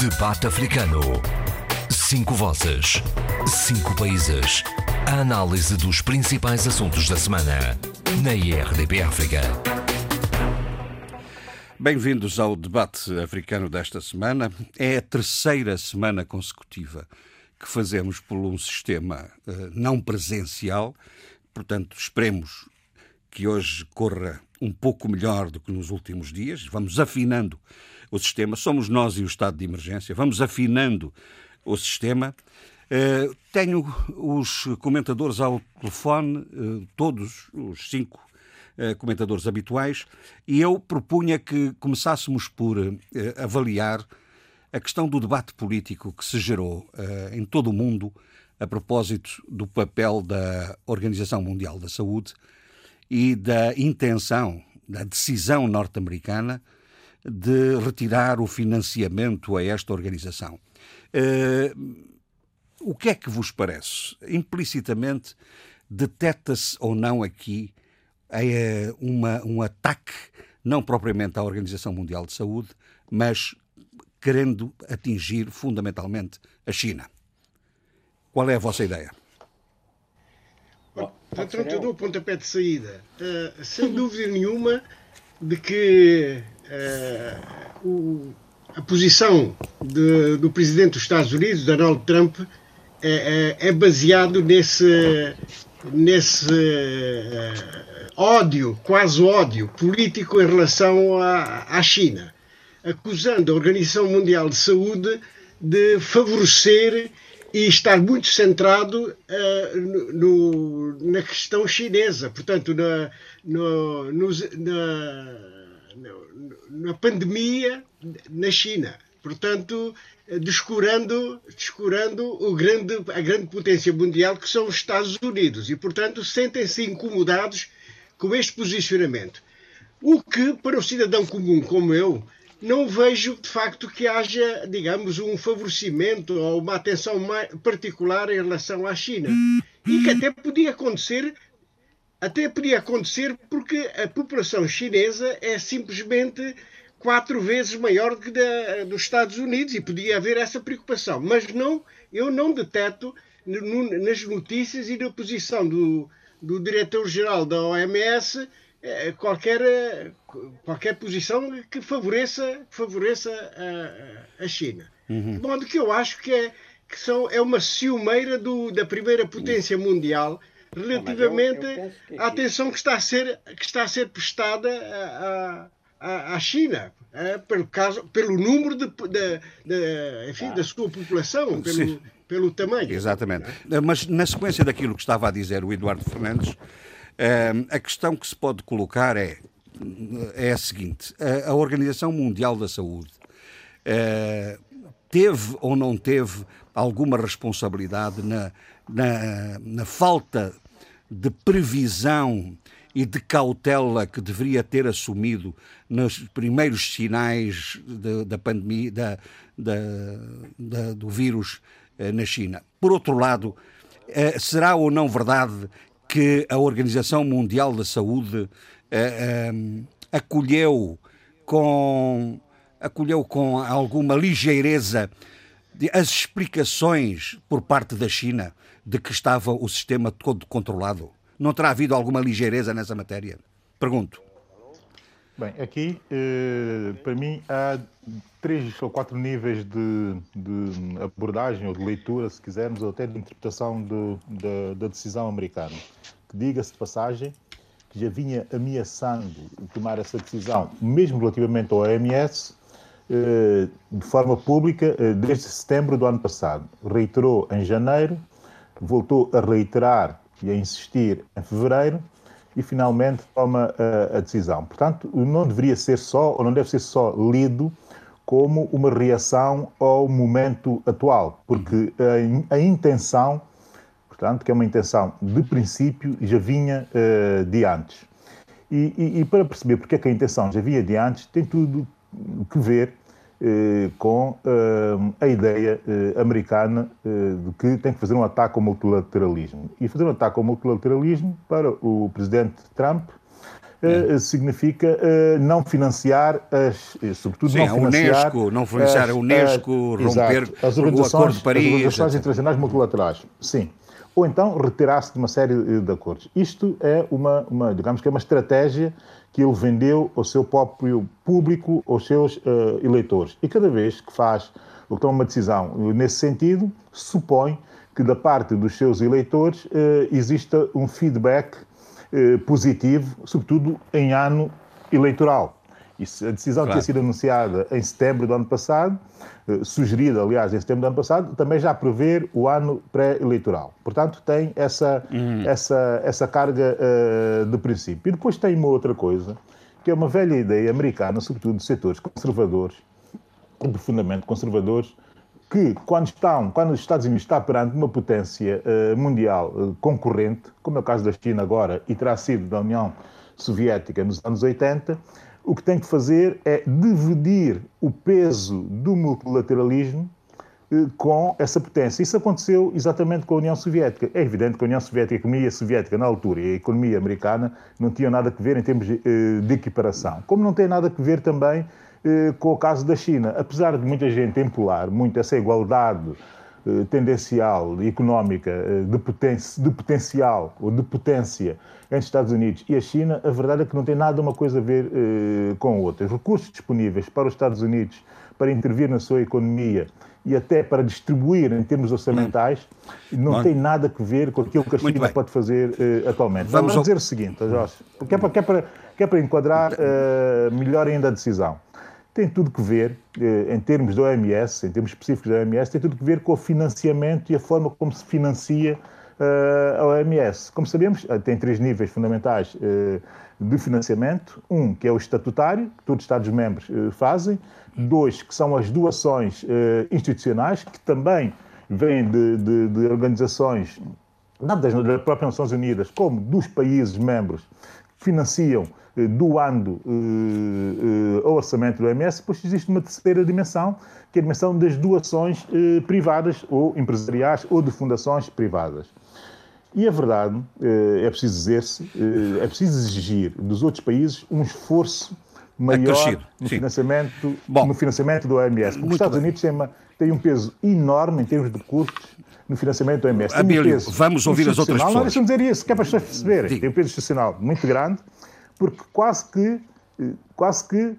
Debate Africano. Cinco vozes. Cinco países. A análise dos principais assuntos da semana. Na IRDP África. Bem-vindos ao debate africano desta semana. É a terceira semana consecutiva que fazemos por um sistema uh, não presencial, portanto, esperemos que hoje corra um pouco melhor do que nos últimos dias. Vamos afinando o sistema, somos nós e o estado de emergência, vamos afinando o sistema. Uh, tenho os comentadores ao telefone, uh, todos os cinco uh, comentadores habituais, e eu propunha que começássemos por avaliar a questão do debate político que se gerou em todo o mundo a propósito do papel da Organização Mundial da Saúde e da intenção, da decisão norte-americana de retirar o financiamento a esta organização. Uh, o que é que vos parece? Implicitamente, detecta-se ou não aqui uh, uma, um ataque, não propriamente à Organização Mundial de Saúde, mas querendo atingir fundamentalmente a China. Qual é a vossa ideia? Portanto, eu dou o pontapé de saída. Uh, sem dúvida nenhuma de que o, a posição de, do presidente dos Estados Unidos, Donald Trump, é, é, é baseado nesse, nesse uh, ódio, quase ódio político em relação à, à China, acusando a Organização Mundial de Saúde de favorecer e estar muito centrado uh, no, na questão chinesa, portanto, na, no, no, na, na pandemia na China. Portanto, descurando, descurando o grande, a grande potência mundial que são os Estados Unidos. E, portanto, sentem-se incomodados com este posicionamento. O que, para o cidadão comum como eu, não vejo de facto que haja, digamos, um favorecimento ou uma atenção particular em relação à China. E que até podia acontecer, até podia acontecer porque a população chinesa é simplesmente quatro vezes maior do que da, dos Estados Unidos e podia haver essa preocupação. Mas não, eu não deteto nas notícias e na posição do, do diretor-geral da OMS é, qualquer, qualquer posição que favoreça, favoreça a, a China. Uhum. De modo que eu acho que, é, que são, é uma ciumeira do, da primeira potência mundial relativamente eu, eu à atenção que está a ser, que está a ser prestada à China. É, pelo, caso, pelo número de, de, de enfim, ah. da sua população, pelo, pelo tamanho. Exatamente. Mas na sequência daquilo que estava a dizer o Eduardo Fernandes, a questão que se pode colocar é, é a seguinte: a, Organização Mundial da Saúde eh, teve ou não teve alguma responsabilidade na, na, na falta de previsão e de cautela que deveria ter assumido nos primeiros sinais de, da pandemia, da, da, da, do vírus eh, na China. Por outro lado, eh, será ou não verdade que a Organização Mundial da Saúde eh, acolheu com acolheu com alguma ligeireza as explicações por parte da China de que estava o sistema todo controlado? Não terá havido alguma ligeireza nessa matéria? Pergunto. Bem, aqui, eh, para mim, há três ou quatro níveis de, de, abordagem ou de leitura, se quisermos, ou até de interpretação de, de, da decisão americana. Que diga-se de passagem que já vinha ameaçando tomar essa decisão, mesmo relativamente ao OMS, de forma pública eh, desde setembro do ano passado. Reiterou em janeiro, voltou a reiterar e a insistir em fevereiro e finalmente toma a, a decisão. Portanto, não deveria ser só, ou não deve ser só lido como uma reação ao momento atual, porque a, intenção, portanto, que é uma intenção de princípio, já vinha de antes. E, e, e, para perceber porque é que a intenção já vinha de antes, tem tudo que ver eh, com eh, a ideia eh, americana de que tem que fazer um ataque ao multilateralismo. E fazer um ataque ao multilateralismo para o presidente Trump é. significa não financiar as, sobretudo Sim, não financiar a Unesco, não financiar as, a Unesco, romper exato, as o acordo de Paris, as organizações internacionais multilaterais. Sim. Ou então retirar-se de uma série de acordos. Isto é uma, uma, digamos que é uma estratégia que ele vendeu ao seu próprio público, aos seus uh, eleitores. E cada vez que faz ou que toma uma decisão nesse sentido, supõe que da parte dos seus eleitores uh, exista um feedback uh, positivo, sobretudo em ano eleitoral. Isso, a decisão claro. tinha sido anunciada em setembro do ano passado, eh, sugerida, aliás, em setembro do ano passado, também já prevê o ano pré-eleitoral. Portanto, tem essa, uhum. essa, essa carga uh, de princípio. E depois tem uma outra coisa, que é uma velha ideia americana, sobretudo de setores conservadores, de fundamento conservadores, que quando estão, quando os Estados Unidos está perante uma potência uh, mundial uh, concorrente, como é o caso da China agora e terá sido da União Soviética nos anos 80, o que tem que fazer é dividir o peso do multilateralismo eh, com essa potência. Isso aconteceu exatamente com a União Soviética. É evidente que a União Soviética, a economia soviética na altura e a economia americana não tinham nada a ver em termos de, eh, de equiparação. Como não tem nada a ver também eh, com o caso da China. Apesar de muita gente empolar muito essa igualdade tendencial económica de, de potencial ou de potência entre os Estados Unidos e a China, a verdade é que não tem nada uma coisa a ver uh, com a outra. Os recursos disponíveis para os Estados Unidos para intervir na sua economia e até para distribuir em termos orçamentais, não Bom. tem nada a ver com aquilo que a China pode fazer uh, atualmente. Vamos, Vamos dizer o seguinte, Jorge, que é para, que é para, que é para enquadrar uh, melhor ainda a decisão. Tem tudo que ver, em termos da OMS, em termos específicos da OMS, tem tudo que ver com o financiamento e a forma como se financia a OMS. Como sabemos, eh, tem três níveis fundamentais eh, de financiamento. Um, que é o estatutário, que todos os Estados-membros eh, fazem. Dois, que são as doações institucionais, que também vêm de, de, de organizações, das, das próprias Nações Unidas, como dos países membros, que financiam doando uh, uh, orçamento do OMS, depois existe uma terceira dimensão, que é a dimensão das doações uh, privadas ou empresariais ou de fundações privadas. E a verdade, eh, é preciso dizer-se, eh, é preciso exigir dos outros países um esforço maior no financiamento, no financiamento do OMS. Porque os Estados bem. Unidos têm, uma, têm, um peso enorme em termos de custos no financiamento do OMS. Abílio, um vamos ouvir as outras pessoas. Não, deixa-me dizer isso, que é para as pessoas perceberem. Tem um peso institucional muito grande, porque quase que, eh, quase que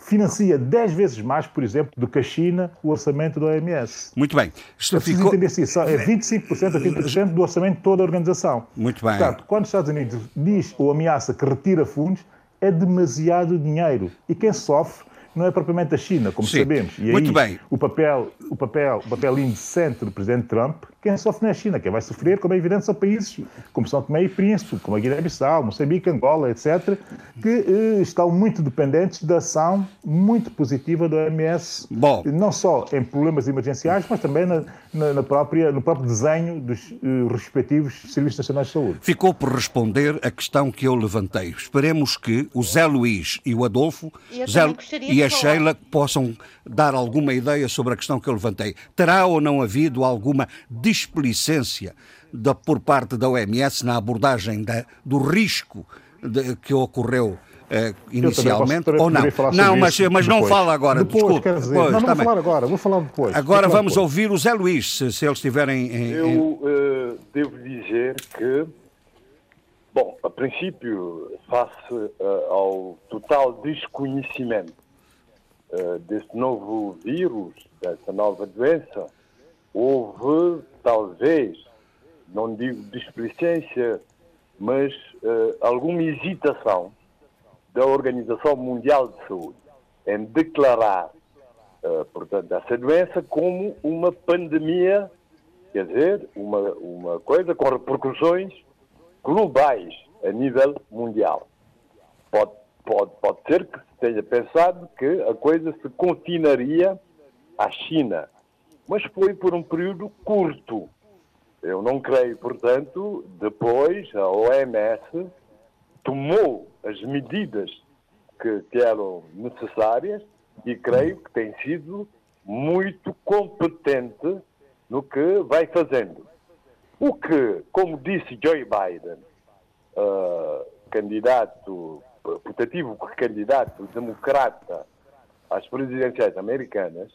financia 10 vezes mais, por exemplo, do que a China o orçamento da OMS. Muito bem. É ficou... isso. É 25% a 30% do orçamento de toda a organização. Muito bem. Portanto, quando os Estados Unidos diz ou ameaça que retira fundos, é demasiado dinheiro. E quem sofre não é propriamente a China, como Sim. sabemos. E Muito bem. O papel, o, papel, o papel indecente do presidente Trump, quem sofre não é a China, quem vai sofrer, como é evidente, são países como São Tomé e Príncipe, como a Guiné-Bissau, Moçambique, Angola, etc., que eh, estão muito dependentes da ação muito positiva do OMS, Bom. não só em problemas emergenciais, mas também na, na, na própria, no próprio desenho dos eh, respectivos Serviços Nacionais de Saúde. Ficou por responder a questão que eu levantei. Esperemos que o Zé Luís e o Adolfo Zé, e a Sheila possam dar alguma ideia sobre a questão que eu levantei. Terá ou não havido alguma displicência da, por parte da OMS na abordagem da, do risco de, que ocorreu Uh, inicialmente posso, ou não? Não, mas, mas não fala agora. Depois, desculpe. Quer dizer, depois, não, não vou falar agora, vou falar depois. Agora vamos depois. ouvir o Zé Luís, se, se eles estiverem. Em, Eu uh, devo dizer que, bom, a princípio, face uh, ao total desconhecimento deste novo vírus, dessa nova doença, houve, talvez, não digo displicência, mas uh, alguma hesitação da Organização Mundial de Saúde em declarar, uh, portanto, essa doença como uma pandemia, quer dizer, uma, uma coisa com repercussões globais a nível mundial. Pode, pode, pode ser que se tenha pensado que a coisa se confinaria à China, mas foi por um período curto. Eu não creio, portanto, depois a OMS tomou as medidas que, que eram necessárias e creio que tem sido muito competente no que vai fazendo. O que, como disse Joe Biden, uh, candidato, putativo candidato democrata às presidenciais americanas,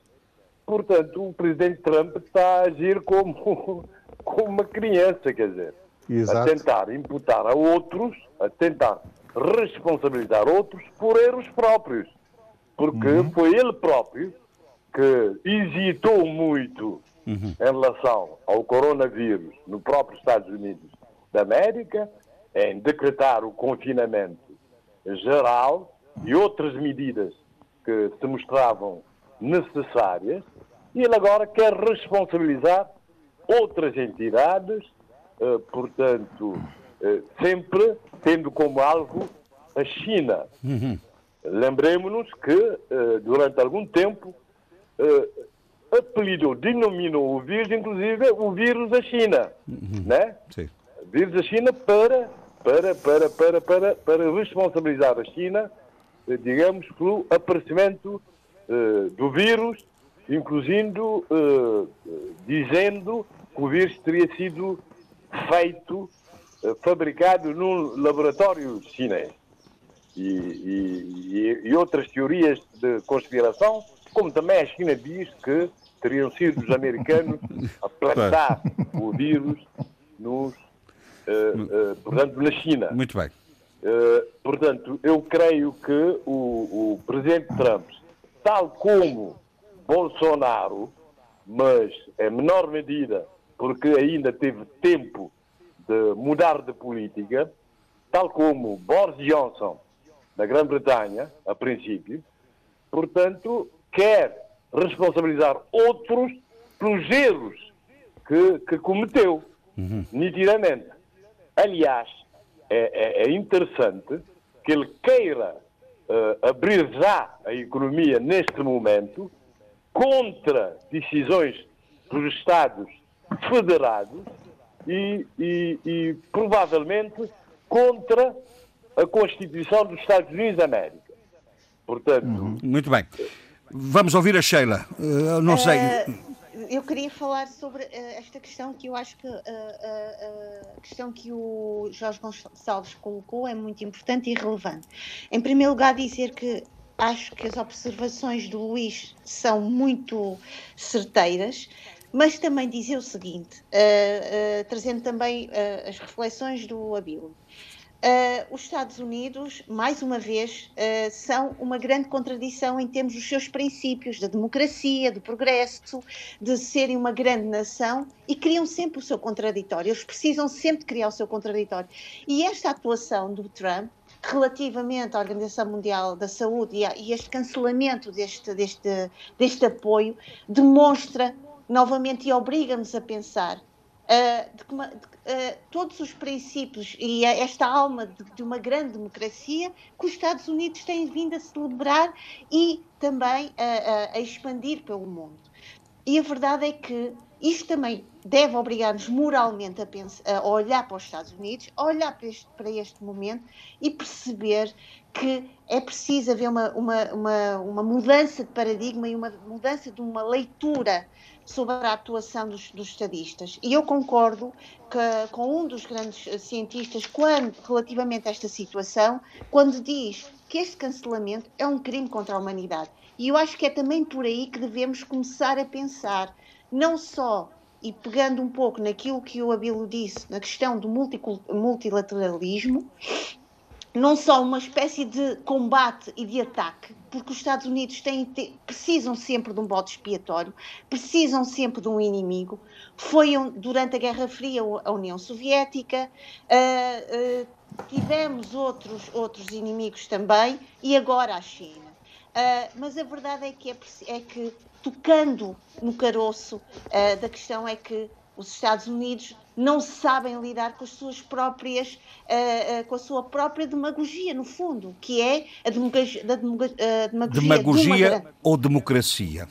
portanto, o presidente Trump está a agir como, como uma criança, quer dizer, Exato. a tentar imputar a outros, a tentar responsabilizar outros por erros próprios. Porque foi ele próprio que hesitou muito em relação ao coronavírus no próprio Estados Unidos da América, em decretar o confinamento geral e outras medidas que se mostravam necessárias, ele agora quer responsabilizar outras entidades, eh, portanto, eh, sempre tendo como alvo a China. Lembremos-nos que, eh, durante algum tempo, eh, apelidou, denominou o vírus, inclusive, o vírus da China, né? Sim. vírus da China para, para, para, para, para, para responsabilizar a China, eh, digamos, pelo aparecimento eh, do vírus, incluindo, eh, dizendo que o vírus teria sido feito, eh, fabricado num laboratório chinês. E, e- e- outras teorias de conspiração, como também a China diz que teriam sido os americanos a plantar o vírus nos, eh, eh, portanto, na China. Muito bem. Eh, portanto, eu creio que o, o presidente Trump, tal como Bolsonaro, mas em menor medida, porque ainda teve tempo de mudar de política, tal como Boris Johnson, na Grã-Bretanha, a princípio, portanto, quer responsabilizar outros pelos erros que, que cometeu, nitidamente. Aliás, é, é- é interessante que ele queira eh, abrir já a economia neste momento contra decisões dos Estados federados e, e- e provavelmente contra a Constituição dos Estados Unidos da América. Portanto, Muito bem. Vamos ouvir a Sheila. Eh, não sei. Eh, eu queria falar sobre eh, esta questão que eu acho que a questão que o Jorge Gonçalves colocou é muito importante e relevante. Em primeiro lugar, dizer que acho que as observações do Luís são muito certeiras, mas também dizer o seguinte, eh, eh, trazendo também eh, as reflexões do Abílio. Uh, os Estados Unidos, mais uma vez, uh, são uma grande contradição em termos dos seus princípios, da democracia, do progresso, de serem uma grande nação e criam sempre o seu contraditório. Eles precisam sempre criar o seu contraditório. E esta atuação do Trump, relativamente à Organização Mundial da Saúde e, a, e este cancelamento deste, deste, deste apoio, demonstra novamente e obriga-nos a pensar Uh, de que uma, de, uh, todos os princípios e esta alma de, de, uma grande democracia que os Estados Unidos têm vindo a celebrar e também a, expandir pelo mundo. E a verdade é que isto também deve obrigar-nos moralmente a, pensar, a, olhar para os Estados Unidos, a olhar para este, para este momento e perceber que é preciso haver uma, uma, uma, uma mudança de paradigma e uma mudança de uma leitura sobre a atuação dos, dos estadistas. E eu concordo que, com um dos grandes cientistas quando, relativamente a esta situação, quando diz que este cancelamento é um crime contra a humanidade. E eu acho que é também por aí que devemos começar a pensar, não só, e pegando um pouco naquilo que o Abilo disse, na questão do multilateralismo, não só uma espécie de combate e de ataque, porque os Estados Unidos têm, precisam sempre de um bode expiatório, precisam sempre de um inimigo. Foi durante a Guerra Fria a União Soviética, uh, uh, tivemos outros, outros inimigos também, e agora a China. Uh, mas a verdade é que, é, é que tocando no caroço da questão, é que os Estados Unidos não sabem lidar com as suas próprias, uh, uh, com a sua própria demagogia, no fundo, que é a demagogia, da demagogia, demagogia, de ou democracia?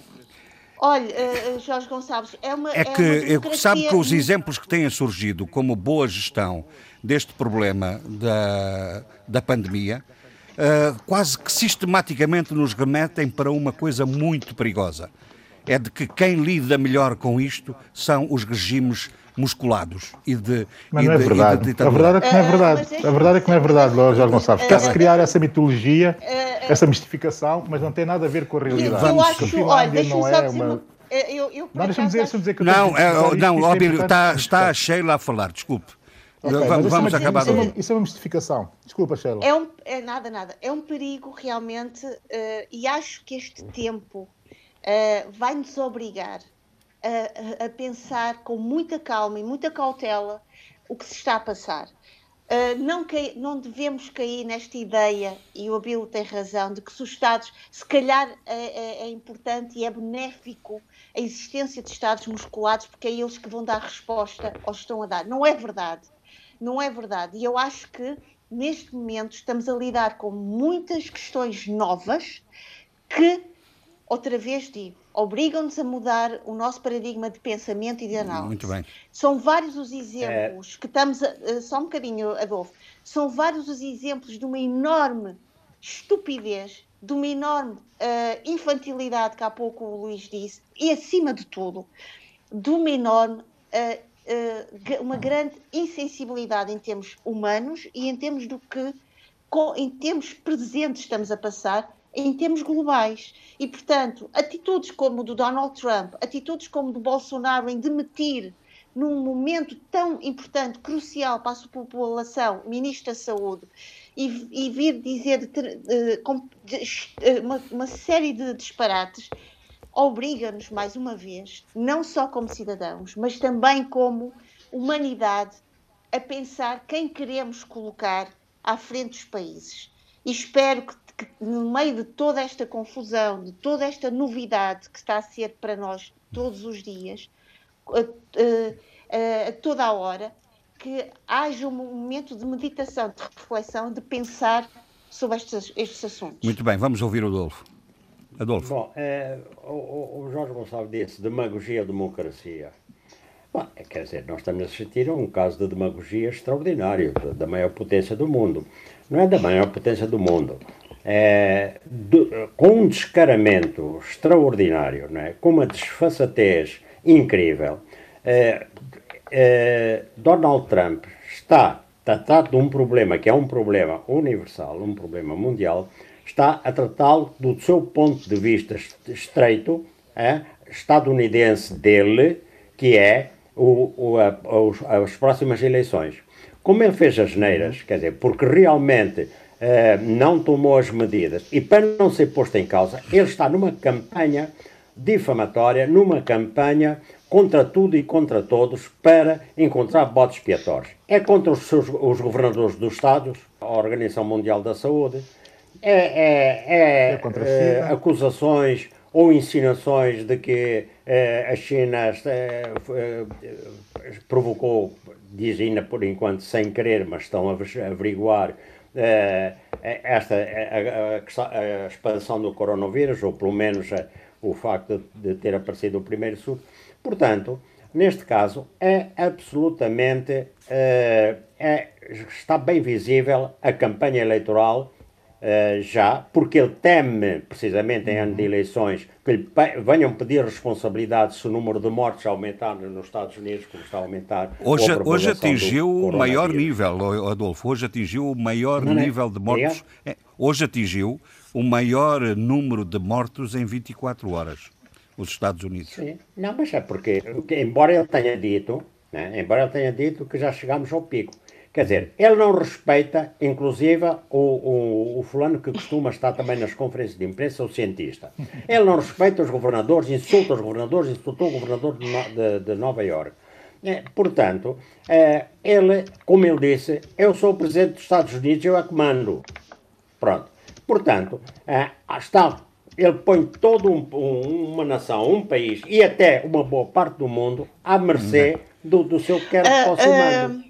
Olha, uh, Jorge Gonçalves, é uma. É que é uma sabe que os exemplos que têm surgido como boa gestão deste problema da, da pandemia quase que sistematicamente nos remetem para uma coisa muito perigosa. É de que quem lida melhor com isto são os regimes musculados e de. Mas e não é de- e de verdade. a ditadura. verdade é que não é verdade. deixa-me A verdade é que não é verdade, Jorge Gonçalves. Quer-se criar essa mitologia, ah, essa mistificação, mas não tem nada a ver com a Eu, realidade. eu Vamos- acho, A olha, deixa-me só é dizer uma. uma. Eu, eu, por Não, deixa-me acaso, dizer, dizer que eu Não, é, isto, não, isto é ó, Bílio, importante está, está a. Sheila a falar, desculpe. Ok, vamos mas isso é acabar. Isso é, uma, isso é uma mistificação. Desculpa, Sheila. É, um, é nada, nada. É um perigo realmente, eh, e acho que este tempo eh, vai nos obrigar a, a- pensar com muita calma e muita cautela o que se está a passar. Eh, não, cai- não devemos cair nesta ideia, e o Abilo tem razão, de que se os Estados, se calhar é, é- é importante e é benéfico a existência de Estados musculados, porque é eles que vão dar resposta aos que estão a dar. Não é verdade. Não é verdade. E eu acho que neste momento estamos a lidar com muitas questões novas que, outra vez digo, obrigam-nos a mudar o nosso paradigma de pensamento e de análise. Muito bem. São vários os exemplos que estamos a, eh, só um bocadinho, Adolfo, são vários os exemplos de uma enorme estupidez, de uma enorme eh, infantilidade, que há pouco o Luís disse, e acima de tudo, de uma enorme, eh, eh, uma grande insensibilidade em termos humanos e em termos do que, em termos presentes estamos a passar, em termos globais. E, portanto, atitudes como do Donald Trump, atitudes como do Bolsonaro em demitir num momento tão importante, crucial para a sua população, Ministro da Saúde, e, e vir dizer de eh, com- de- eh, uma, uma série de disparates, obriga-nos, mais uma vez, não só como cidadãos, mas também como humanidade, a pensar quem queremos colocar à frente dos países. E espero que, que no meio de toda esta confusão, de toda esta novidade que está a ser para nós todos os dias, a, a- a toda a hora, que haja um momento de meditação, de reflexão, de pensar sobre estes, estes assuntos. Muito bem, vamos ouvir o Adolfo. Adolfo. Bom, é, o, o- Jorge Gonçalves disse demagogia ou democracia. Bom, é, quer dizer, nós estamos a assistir a um caso de demagogia extraordinário, da, maior potência do mundo. Não é da maior potência do mundo. É, com um descaramento extraordinário, não é? com uma desfaçatez incrível, é, é, Donald Trump está tratado de um problema que é um problema universal, um problema mundial, está a tratá-lo do seu ponto de vista est- estreito, é, estadunidense dele, que é o, o- a- as próximas eleições. Como ele fez as neiras, quer dizer, porque realmente eh, não tomou as medidas e para não ser posto em causa, ele está numa campanha difamatória, numa campanha contra tudo e contra todos para encontrar botes expiatórios. É contra os, seus, os governadores dos Estados, a Organização Mundial da Saúde, é, é- é, É eh, acusações ou insinuações de que eh, a China eh, eh, provocou, diz ainda por enquanto sem querer, mas estão a aver- a averiguar eh, esta a, a- a expansão do coronavírus, ou pelo menos eh, o facto de, ter aparecido o primeiro surto. Portanto, neste caso, é absolutamente eh, é- está bem visível a campanha eleitoral eh, já, porque ele teme, precisamente em Uhum. ano de eleições, que lhe venham pedir responsabilidade se o número de mortes aumentar nos Estados Unidos, como está a aumentar. Hoje, a hoje atingiu o maior nível, Adolfo. Hoje atingiu o maior Não, não é? nível de mortos. É, hoje atingiu o maior número de mortos em 24 horas. Os Estados Unidos. Sim. Não, mas é porque, embora ele tenha dito, né, embora ele tenha dito que já chegamos ao pico, quer dizer, ele não respeita, inclusive, o, o, o fulano que costuma estar também nas conferências de imprensa, o cientista. Ele não respeita os governadores, insulta os governadores, insultou o governador de, de- de Nova Iorque. É, portanto, é, ele, como ele disse, eu sou o presidente dos Estados Unidos, eu é que mando. Pronto. Portanto, eh, está, ele põe toda um, um- uma nação, um país e até uma boa parte do mundo à mercê do, do seu Ah, posso mando.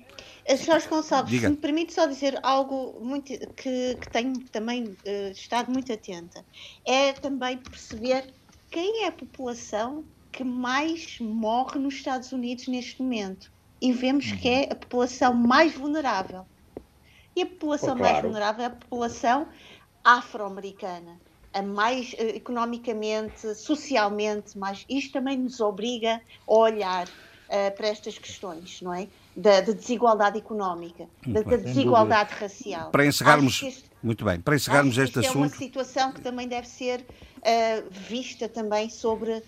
Jorge Gonçalves, Diga. se me permite só dizer algo muito, que, que tenho também eh, estado muito atenta, é também perceber quem é a população que mais morre nos Estados Unidos neste momento. E vemos que é a população mais vulnerável. E a população mais claro. vulnerável é a população afro-americana. A mais eh, economicamente, socialmente, mais. Isto também nos obriga a olhar uh, para estas questões, não é? Da, da desigualdade económica, da, da, desigualdade racial. Para encerrarmos, este, muito bem, para encerrarmos este assunto. É uma situação que também deve ser uh, vista também sobre uh,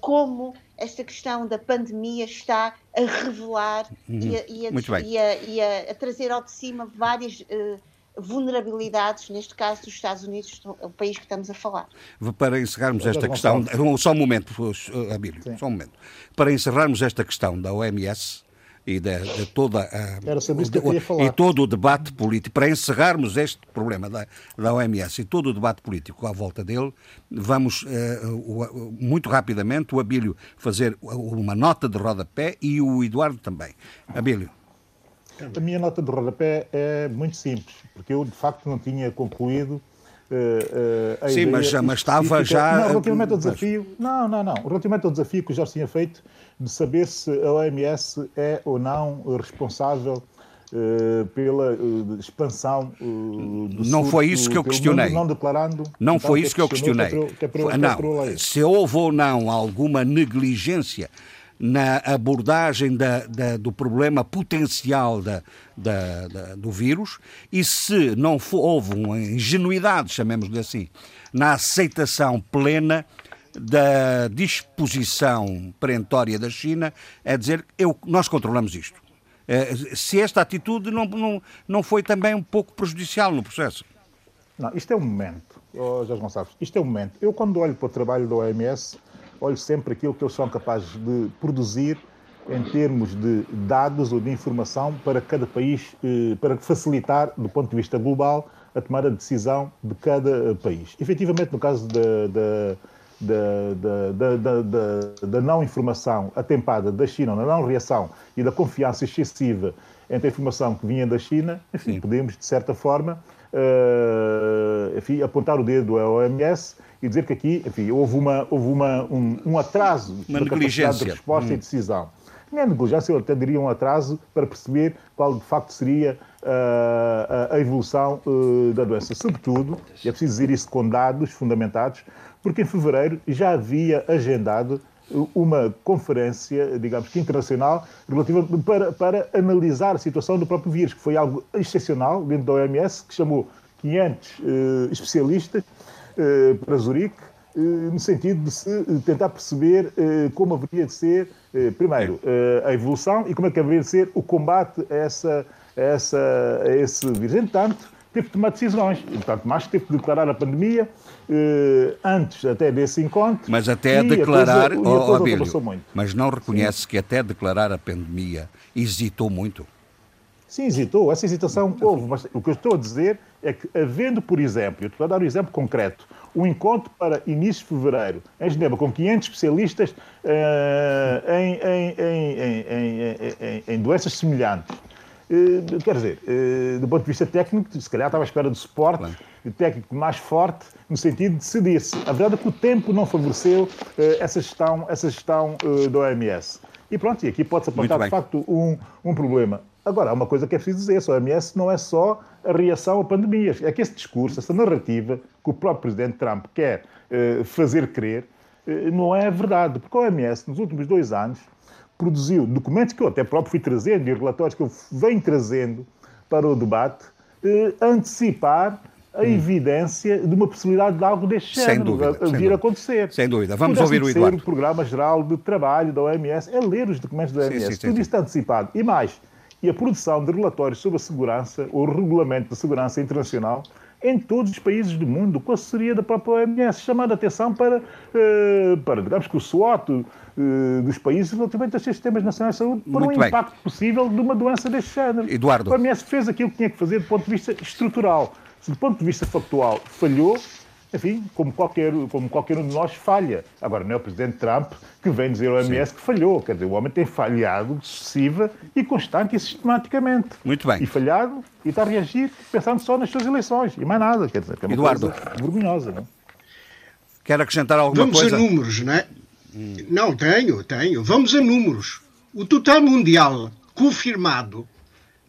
como esta questão da pandemia está a revelar uhum. e, a, e, a, e, a, e, a, trazer ao de cima várias uh, vulnerabilidades, neste caso dos Estados Unidos, o país que estamos a falar. Para encerrarmos esta questão, só um momento, Abílio, só um momento. Para encerrarmos esta questão da OMS, e de, de toda a, o, e todo o debate político para encerrarmos este problema da, da OMS e todo o debate político à volta dele vamos uh, muito rapidamente o Abílio fazer uma nota de rodapé e o Eduardo também. Abílio. A minha nota de rodapé é muito simples porque eu de facto não tinha concluído Uh, uh, Sim, mas, mas estava já. Não, relativamente ao desafio. Não, não, não. Relativamente ao desafio que o Jorge tinha feito de saber se a OMS é ou não responsável uh, pela expansão do Não foi isso que eu questionei. Não declarando. Não então, foi isso que eu questionei. Que é para, que é para, não. Se houve ou não alguma negligência na abordagem da, da, do problema potencial da, do vírus e se não for, houve uma ingenuidade, chamemos-lhe assim, na aceitação plena da disposição perentória da China a dizer eu, nós controlamos isto. Eh, se esta atitude não, não, não foi também um pouco prejudicial no processo. Não, isto é um momento, oh, Jorge Gonçalves, isto é um momento. Eu, quando olho para o trabalho da OMS, olho sempre aquilo que eles são capazes de produzir em termos de dados ou de informação para cada país, eh, para facilitar, do ponto de vista global, a tomada de decisão de cada país. Efetivamente, no caso da, da, da, da, não informação atempada da China, da não reação e da confiança excessiva entre a informação que vinha da China, enfim, podemos, de certa forma, uh, enfim, apontar o dedo à OMS e dizer que aqui, enfim, houve, uma, houve uma, um, um atraso uma na capacidade de resposta hum. e decisão. Não é negligência, eu até diria um atraso para perceber qual de facto seria uh, a evolução uh, da doença. Sobretudo, e é preciso dizer isso com dados fundamentados, porque em fevereiro já havia agendado uma conferência, digamos que internacional, relativa para, para analisar a situação do próprio vírus, que foi algo excepcional dentro da OMS, que chamou 500 uh, especialistas para Zurique, uh, no sentido de se tentar perceber como haveria de ser, primeiro, a evolução e como é que haveria de ser o combate a, essa, a, essa, a esse vírus. Entretanto, teve que tomar decisões. Portanto, mais teve que declarar a pandemia eh, antes até desse encontro. Mas até declarar, coisa, oh, Abílio, mas não reconhece Sim. que até declarar a pandemia hesitou muito? Sim, hesitou. Essa hesitação houve. Mas o que eu estou a dizer é que, havendo, por exemplo, eu estou a dar um exemplo concreto, um encontro para início de fevereiro em Genebra com 500 especialistas uh, em, em, em, em doenças semelhantes eh, quer dizer, eh, do ponto de vista técnico, se calhar estava à espera de suporte claro. técnico mais forte, no sentido de decidir-se. A verdade é que o tempo não favoreceu eh, essa gestão, essa gestão da OMS. E pronto, e aqui pode-se apontar de facto um, um problema. Agora, há uma coisa que é preciso dizer: a OMS não é só a reação a pandemias. É que esse discurso, essa narrativa que o próprio presidente Trump quer fazer crer, não é verdade. Porque a OMS, nos últimos dois anos, produziu documentos que eu até próprio fui trazendo e relatórios que eu venho trazendo para o debate, eh, antecipar a hum. evidência de uma possibilidade de algo deste sem género dúvida, a, a vir dúvida. acontecer. Sem dúvida. Vamos ouvir o Eduardo. o Programa Geral de Trabalho da OMS, é ler os documentos da OMS. Sim, sim, Tudo sim, está antecipado. E mais, e a produção de relatórios sobre a segurança, ou regulamento da segurança internacional, em todos os países do mundo, com a assessoria da própria OMS, chamando a atenção para, uh, para digamos que o SWOT uh, dos países relativamente aos sistemas nacionais de saúde, para Muito um bem. impacto possível de uma doença deste género. Eduardo. A OMS fez aquilo que tinha que fazer do ponto de vista estrutural. Se do ponto de vista factual falhou, enfim, como qualquer, como qualquer um de nós falha. Agora, não é o Presidente Trump que vem dizer ao Sim. que falhou. Quer dizer, o homem tem falhado excessiva e constante e sistematicamente. Muito bem. E falhado e está a reagir pensando só nas suas eleições e mais nada. Quer dizer, que é uma Eduardo. coisa vergonhosa. Não? É? Quer acrescentar alguma Vamos coisa? Vamos a números, não é? Hum. Não, tenho, tenho. Vamos a números. O total mundial confirmado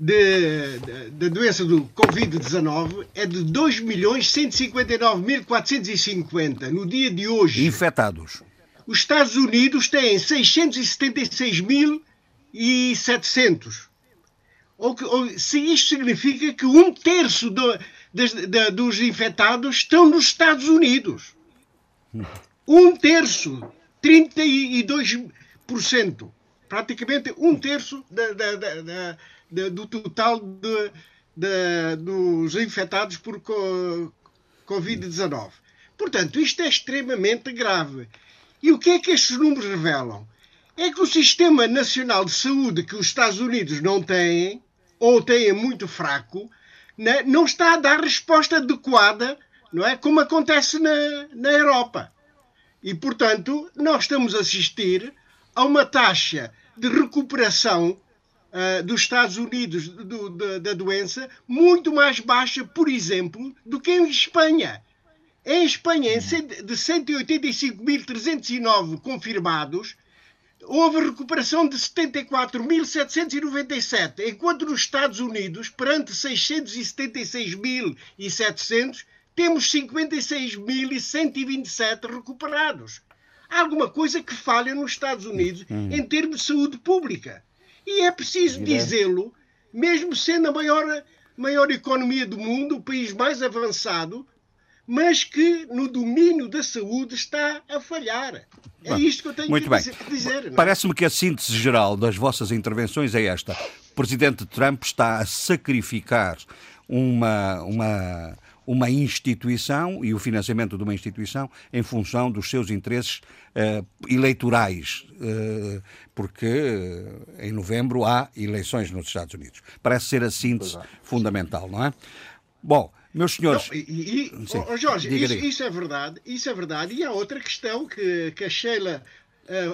da doença do Covid-19 é de 2.159.450 no dia de hoje. Infectados. os Estados Unidos têm 676.700. Ou, ou, se isto significa que um terço do, das, da, dos infectados estão nos Estados Unidos. Um terço, 32%. Praticamente um terço da, da, do total de, dos infectados por Covid-19. Portanto, isto é extremamente grave. E o que é que estes números revelam? É que o Sistema Nacional de Saúde que os Estados Unidos não têm, ou têm muito fraco, né, não está a dar resposta adequada, não é? Como acontece na, na Europa. E, portanto, nós estamos a assistir a uma taxa de recuperação uh, dos Estados Unidos do, do, da doença muito mais baixa, por exemplo, do que em Espanha. Em Espanha, de 185.309 confirmados, houve recuperação de 74.797, enquanto nos Estados Unidos, perante 676.700, temos 56.127 recuperados. Há alguma coisa que falha nos Estados Unidos hum. em termos de saúde pública. E é preciso dizê-lo, mesmo sendo a maior, maior economia do mundo, o país mais avançado, mas que no domínio da saúde está a falhar. É isto que eu tenho muito que bem. dizer. É? Parece-me que a síntese geral das vossas intervenções é esta. O Presidente Trump está a sacrificar uma, uma, uma instituição e o financiamento de uma instituição em função dos seus interesses uh, eleitorais, uh, porque uh, em novembro há eleições nos Estados Unidos. Parece ser a síntese fundamental, não é? Bom, meus senhores. Não, e, e Sim, oh, Jorge, diga, isso, isso, é verdade, isso é verdade. E há outra questão que, que a Sheila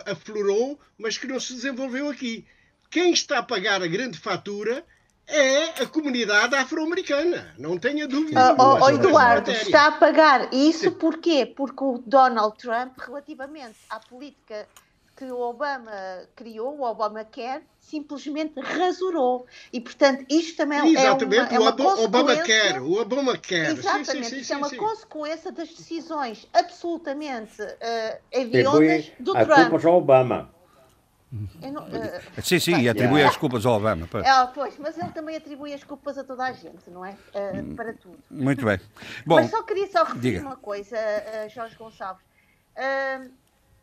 aflorou, mas que não se desenvolveu aqui. Quem está a pagar a grande fatura é a comunidade afro-americana, não tenha dúvida. Oh, oh, Eduardo, está a pagar isso porquê? Porque o Donald Trump, relativamente à política que o Obama criou, o Obama quer, simplesmente rasurou. E, portanto, isto também é Exatamente, é uma, é uma o Obama quer, o Obama quer. Exatamente, sim, sim, isto é uma consequência das decisões absolutamente uh, hediondas do a Trump. A culpa Obama. Não, uh, sim, sim, e atribui as culpas ao Obama. Pois. É, pois, mas ele também atribui as culpas a toda a gente, não é? Uh, para tudo. Muito bem. Bom, mas só queria só referir diga. uma coisa, uh, Jorge Gonçalves.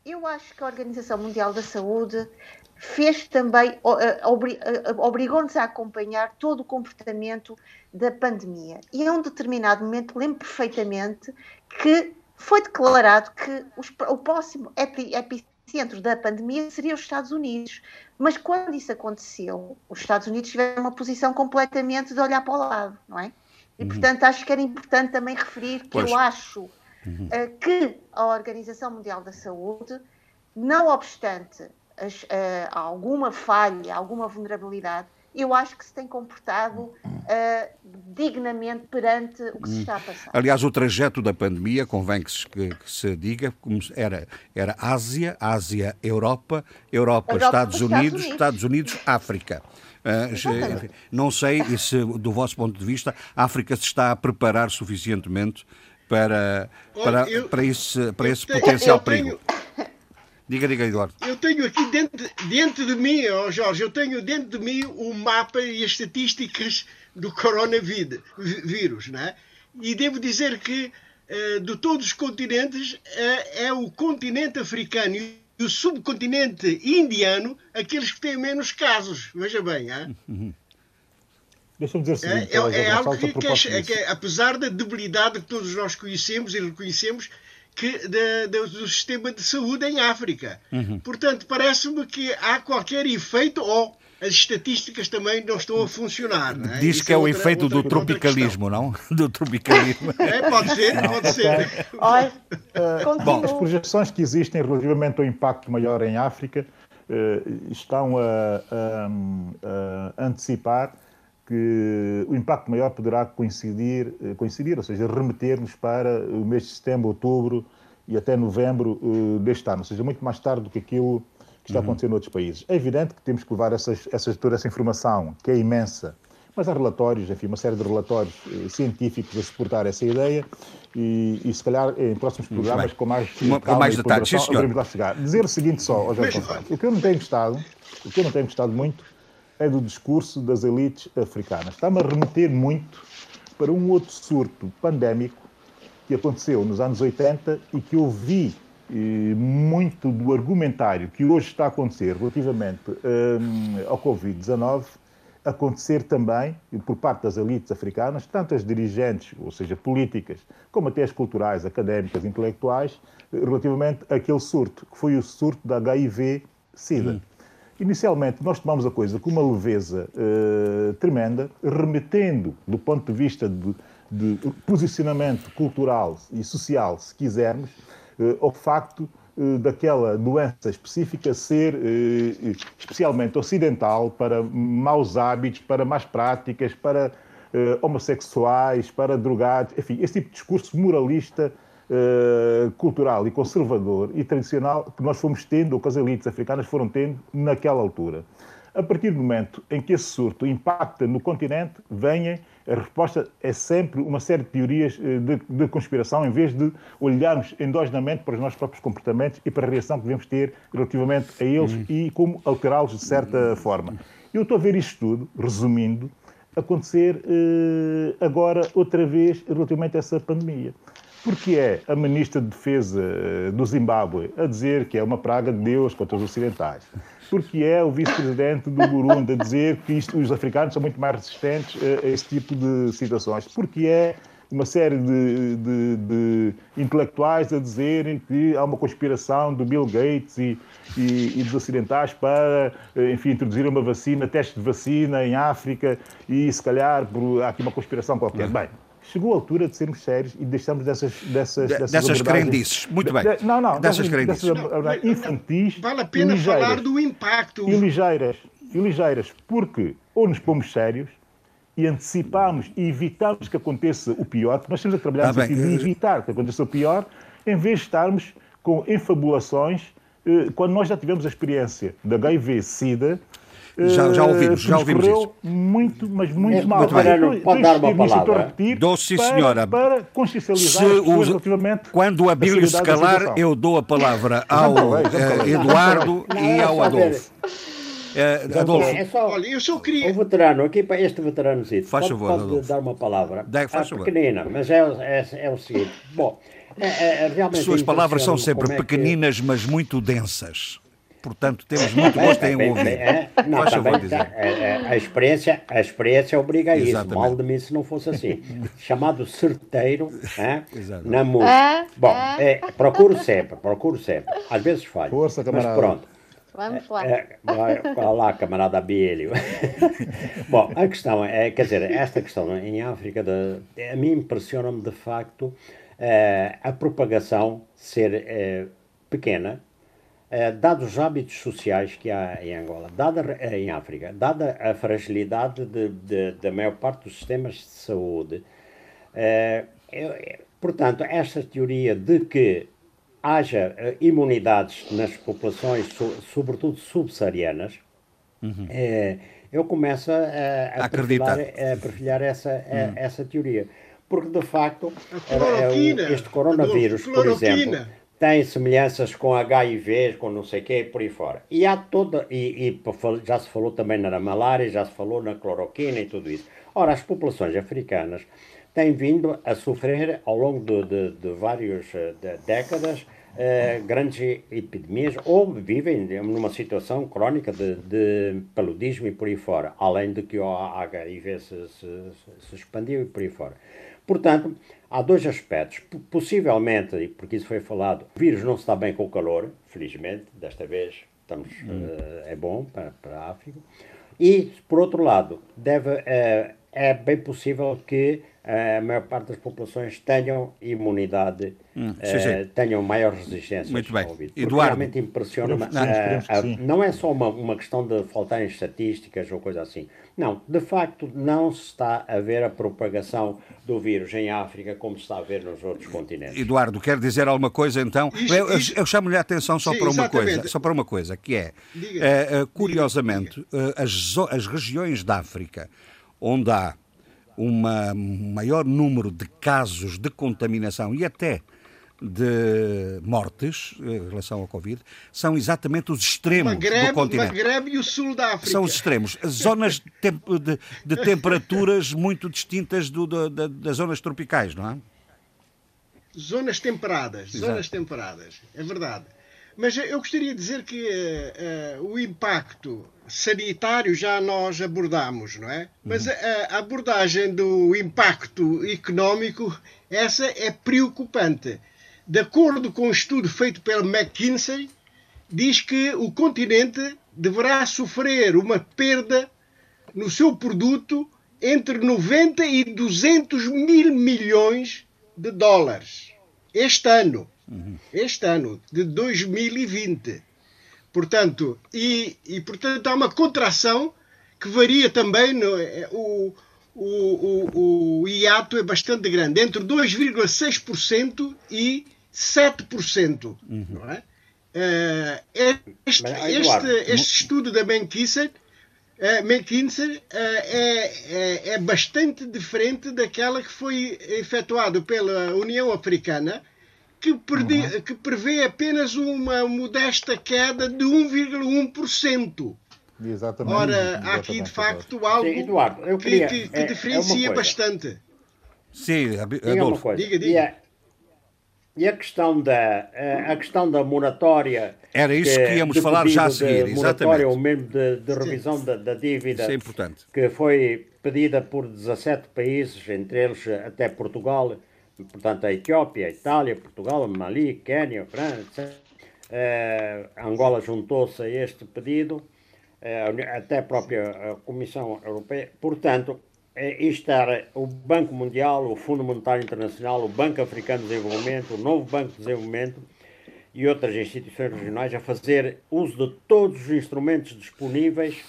Eu acho que a Organização Mundial da Saúde fez também, eh, eh, obrigou-nos a acompanhar todo o comportamento da pandemia. E a um determinado momento lembro perfeitamente que foi declarado que o próximo epicentro da pandemia seria os Estados Unidos. Mas quando isso aconteceu, os Estados Unidos tiveram uma posição completamente de olhar para o lado, não é? E, uhum. portanto, acho que era importante também referir que pois. eu acho uhum. uh, que a Organização Mundial da Saúde, não obstante as, uh, alguma falha, alguma vulnerabilidade, eu acho que se tem comportado uh, dignamente perante o que se está a passar. Aliás, o trajeto da pandemia, convém que se, que, que se diga, como era, era Ásia, Ásia, Europa, Europa, Europa Estados, Unidos, Estados Unidos, Estados Unidos, África. Uh, não sei se, do vosso ponto de vista, a África se está a preparar suficientemente para, para, eu, para esse, para esse tenho, potencial perigo. Diga, diga, Eduardo. Eu tenho aqui dentro, dentro de mim, oh Jorge, eu tenho dentro de mim o mapa e as estatísticas do coronavírus, né? E devo dizer que uh, de todos os continentes uh, é o continente africano e o subcontinente indiano aqueles que têm menos casos. Veja bem, hein? Deixa-me dizer assim, é, é, é algo que, que, é, que, é, apesar da debilidade que todos nós conhecemos e reconhecemos, que, de, de, do sistema de saúde em África. Uhum. Portanto, parece-me que há qualquer efeito ou as estatísticas também não estão a funcionar. É? Diz Isso que é, é o efeito outra, do tropicalismo, não? Do tropicalismo. É, pode ser, não, pode ser. Olha, uh, bom, as projeções que existem relativamente ao impacto maior em África uh, estão a, a, a antecipar que o impacto maior poderá coincidir, eh, coincidir ou seja, remeter-nos para o mês de setembro, outubro e até novembro uh, deste ano, ou seja, muito mais tarde do que aquilo que está uhum. acontecendo em outros países. É evidente que temos que levar essas, essas, toda essa informação, que é imensa, mas há relatórios, enfim, uma série de relatórios eh, científicos a suportar essa ideia e, e se calhar em próximos programas com mais, uma, calma mais e detalhes, sim, senhor. lá chegar. Dizer o seguinte só, ao Jorge Gonçalves, o que eu não tenho gostado, o que eu não tenho gostado muito é do discurso das elites africanas. Está-me a remeter muito para um outro surto pandémico que aconteceu nos anos 80 e que eu vi eh, muito do argumentário que hoje está a acontecer relativamente eh, ao Covid-19 acontecer também por parte das elites africanas, tanto as dirigentes, ou seja, políticas, como até as culturais, académicas, intelectuais, relativamente àquele surto, que foi o surto da HIV-Sida. Inicialmente, nós tomamos a coisa com uma leveza uh, tremenda, remetendo, do ponto de vista de, de posicionamento cultural e social, se quisermos, uh, ao facto uh, daquela doença específica ser especialmente ocidental para maus hábitos, para más práticas, para homossexuais, para drogados, enfim, esse tipo de discurso moralista Uh, cultural e conservador e tradicional que nós fomos tendo, ou que as elites africanas foram tendo naquela altura. A partir do momento em que esse surto impacta no continente, venha, a resposta é sempre uma série de teorias eh, de, de, conspiração, em vez de olharmos endogenamente para os nossos próprios comportamentos e para a reação que devemos ter relativamente a eles uhum. e como alterá-los de certa forma. Eu estou a ver isto tudo, resumindo, acontecer uh, agora outra vez relativamente a essa pandemia. Porque é a ministra de Defesa eh, do Zimbábue a dizer que é uma praga de Deus contra os ocidentais. Porque é o vice-presidente do Burundi a dizer que isto, os africanos são muito mais resistentes a, a este tipo de situações. Porque é uma série de, de, de, intelectuais a dizerem que há uma conspiração do Bill Gates e, e, e, dos ocidentais para, eh, enfim, introduzir uma vacina, teste de vacina em África e, se calhar, por, há aqui uma conspiração qualquer. Bem, chegou a altura de sermos sérios e deixamos dessas dessas dessas, dessas crendices. Muito bem. De, não, não, dessas, crendices. Dessas, infantis. Vale a pena falar do impacto. E ligeiras, e ligeiras, porque ou nos pomos sérios e antecipamos e evitamos que aconteça o pior, porque nós estamos a trabalhar tá no sentido de evitar que aconteça o pior, em vez de estarmos com enfabulações, eh, quando nós já tivemos a experiência da HIV-Sida, já, já ouvimos, já ouvimos isso. Muito, mas muito é, mal. Muito bem. Pode dar uma palavra. Dou sim, senhora. Para, para consciencializar se os, relativamente Quando a Bíblia se calar, eu dou a palavra ao uh, Eduardo não, e ao Adolfo. Uh, Adolfo. É só, Olha, eu só queria. O veterano, aqui para este veterano, faz pode, favor, pode Adolfo. dar uma palavra. Dá, faz é pequenina, mas é, é, é o seguinte. Bom, é, é, realmente. Suas palavras são sempre pequeninas, que... mas muito densas portanto temos muito gosto em ouvir. É, não, também, dizer. A, é, é, a, experiência, a experiência obriga a isso. Mal de mim se não fosse assim. Chamado certeiro, é, na música. Ah, Bom, é, procuro sempre, procuro sempre. Às vezes falho. Força, camarada. Mas pronto. Vamos lá. É, vai, lá, camarada Bielio. Bom, a questão é, quer dizer, esta questão em África, de, a mim impressiona-me de facto é, a propagação ser é, pequena, eh, dados os hábitos sociais que há em Angola, dada eh, em África, dada a fragilidade de, de, da maior parte dos sistemas de saúde, eh, portanto, esta teoria de que haja imunidades nas populações, so, sobretudo subsaarianas, uhum. eu começo a, a, a perfilhar, essa, uhum. essa teoria. Porque, de facto, este coronavírus, por exemplo, tem semelhanças com HIV, com não sei o quê, por aí fora. E há toda, e, e, já se falou também na malária, já se falou na cloroquina e tudo isso. Ora, as populações africanas têm vindo a sofrer ao longo de, de, de várias eh, décadas eh, grandes epidemias ou vivem numa situação crónica de, de, paludismo e por aí fora, além de que o HIV se, se, se expandiu e por aí fora. Portanto, há dois aspectos. Possivelmente, porque isso foi falado, o vírus não está bem com o calor, felizmente, desta vez estamos, hum. uh, é bom para, para a África. E, por outro lado, deve, uh, é bem possível que a maior parte das populações tenham imunidade, hum, sim, sim. Uh, tenham maior resistência Muito bem. ao Covid. Eduardo, realmente impressiona-me. Uh, não é só uma, uma questão de faltarem estatísticas ou coisa assim. Não, de facto, não se está a ver a propagação do vírus em África como se está a ver nos outros continentes. Eduardo, quer dizer alguma coisa então? Isto, eu, eu, eu chamo-lhe a atenção só sim, para uma exatamente. coisa, só para uma coisa, que é, uh, curiosamente, diga, diga. As, as regiões da África onde há um maior número de casos de contaminação e até de mortes em relação ao Covid são exatamente os extremos Magreb, do continente. Magreb e o sul da África. São os extremos. Zonas de, temp de, de temperaturas muito distintas do, da, das zonas tropicais, não é? Zonas temperadas, Exato. zonas temperadas, é verdade. Mas eu gostaria de dizer que uh, uh, o impacto sanitário já nós abordamos, não é? Mas a, a abordagem do impacto económico, essa é preocupante. De acordo com um estudo feito pela McKinsey, diz que o continente deverá sofrer uma perda no seu produto entre 90 e 200 mil milhões de dólares este ano. Este ano, de 2020. Portanto, e, e portanto há uma contração que varia também, no, o, o, o, o hiato é bastante grande, entre 2,6% e 7%. Uhum. Não é? Uh, este, este, este, estudo da McKinsey, uh, McKinsey uh, é, é, é, bastante diferente daquela que foi efetuada pela União Africana, que, perdi, uhum. que prevê apenas uma modesta queda de 1,1%. Exatamente. Ora, exatamente, há aqui de facto algo Sim, Eduardo, que, queria, que, que é, diferencia é bastante. Sim, Adolfo. Diga, diga. E a, e a questão da a questão da moratória era isso que, que íamos falar já a seguir, moratória ou mesmo de, de revisão da, da, dívida isso é importante. que foi pedida por 17 países, entre eles até Portugal, portanto a Etiópia, a Itália, Portugal, Mali, Quênia, França, eh, Angola juntou-se a este pedido, eh, até a própria Comissão Europeia. Portanto, é isto era o Banco Mundial, o Fundo Monetário Internacional, o Banco Africano de Desenvolvimento, o Novo Banco de Desenvolvimento e outras instituições regionais a fazer uso de todos os instrumentos disponíveis.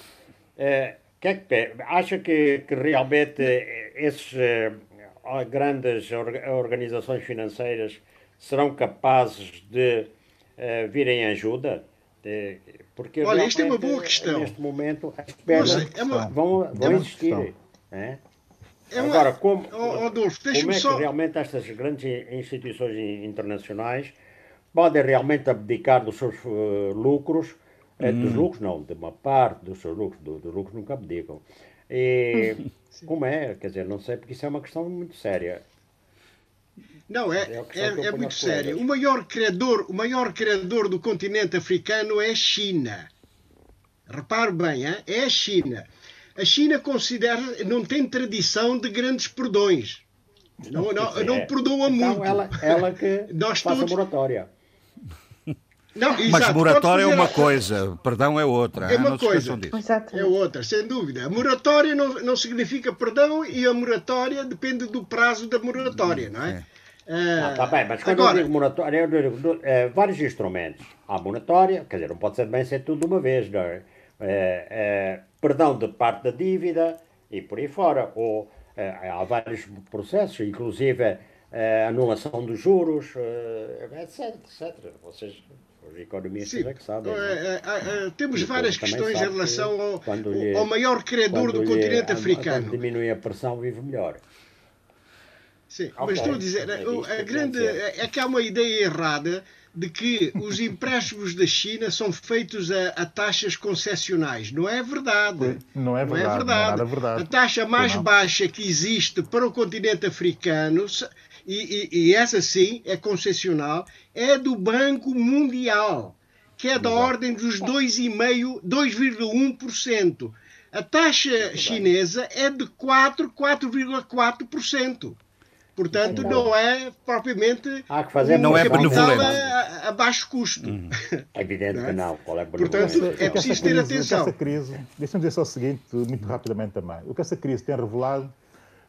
Eh, que é que, acha que, que realmente esses grandes organizações financeiras serão capazes de uh, vir em ajuda? De, porque Olha, isto é uma boa questão. Neste momento, as perdas é uma, vão, vão é existir. É? É uma, Agora, como, oh, Adolfo, como é só... que realmente estas grandes instituições internacionais podem realmente abdicar dos seus uh, lucros, hum. dos lucros não, de uma parte dos seus lucros, dos do lucros nunca abdicam. E como é? Quer dizer, não sei, porque isso é uma questão muito séria. Não, é, é, é, é muito sério. O maior, criador, o maior criador do continente africano é a China. Repare bem, hein? é a China. A China considera, não tem tradição de grandes perdões. Não, não, não perdoa então, muito. Ela, ela que Nós faz todos... a moratória. Não, Mas exato, moratória é uma coisa, perdão é outra. É uma não coisa, é outra, sem dúvida. A moratória não, não significa perdão e a moratória depende do prazo da moratória, não é? é. Ah, tá bem, mas quando agora, eu digo moratória, eu digo é, vários instrumentos. Há moratória, quer dizer, não pode ser bem ser tudo de uma vez, não é? é, é perdão de parte da dívida e por aí fora. Ou há vários processos, inclusive anulação dos juros, etc, etc. Vocês os economistas Sim, é que sabem. É, é, é, temos várias questões em relação ao, lhe, ao maior criador do continente africano. Quando diminui a pressão, vive melhor. Sim, okay. mas estou a dizer, a, a grande, é que há uma ideia errada de que os empréstimos da China são feitos a, a, taxas concessionais. Não é verdade. Não é verdade. Não é verdade. Não é verdade. A taxa mais baixa que existe para o continente africano, e, e, e essa sim é concessional, é do Banco Mundial, que é da Exato. ordem dos 2,5%, 2,1%. A taxa chinesa é de 4, 4,4%. Portanto, não é propriamente Há que fazer não é benevolente. A, a, baixo custo. Uhum. É evidente que não. Qual é Portanto, é preciso ter atenção. Essa crise, deixa-me dizer só o seguinte, muito rapidamente também. O que essa crise tem revelado,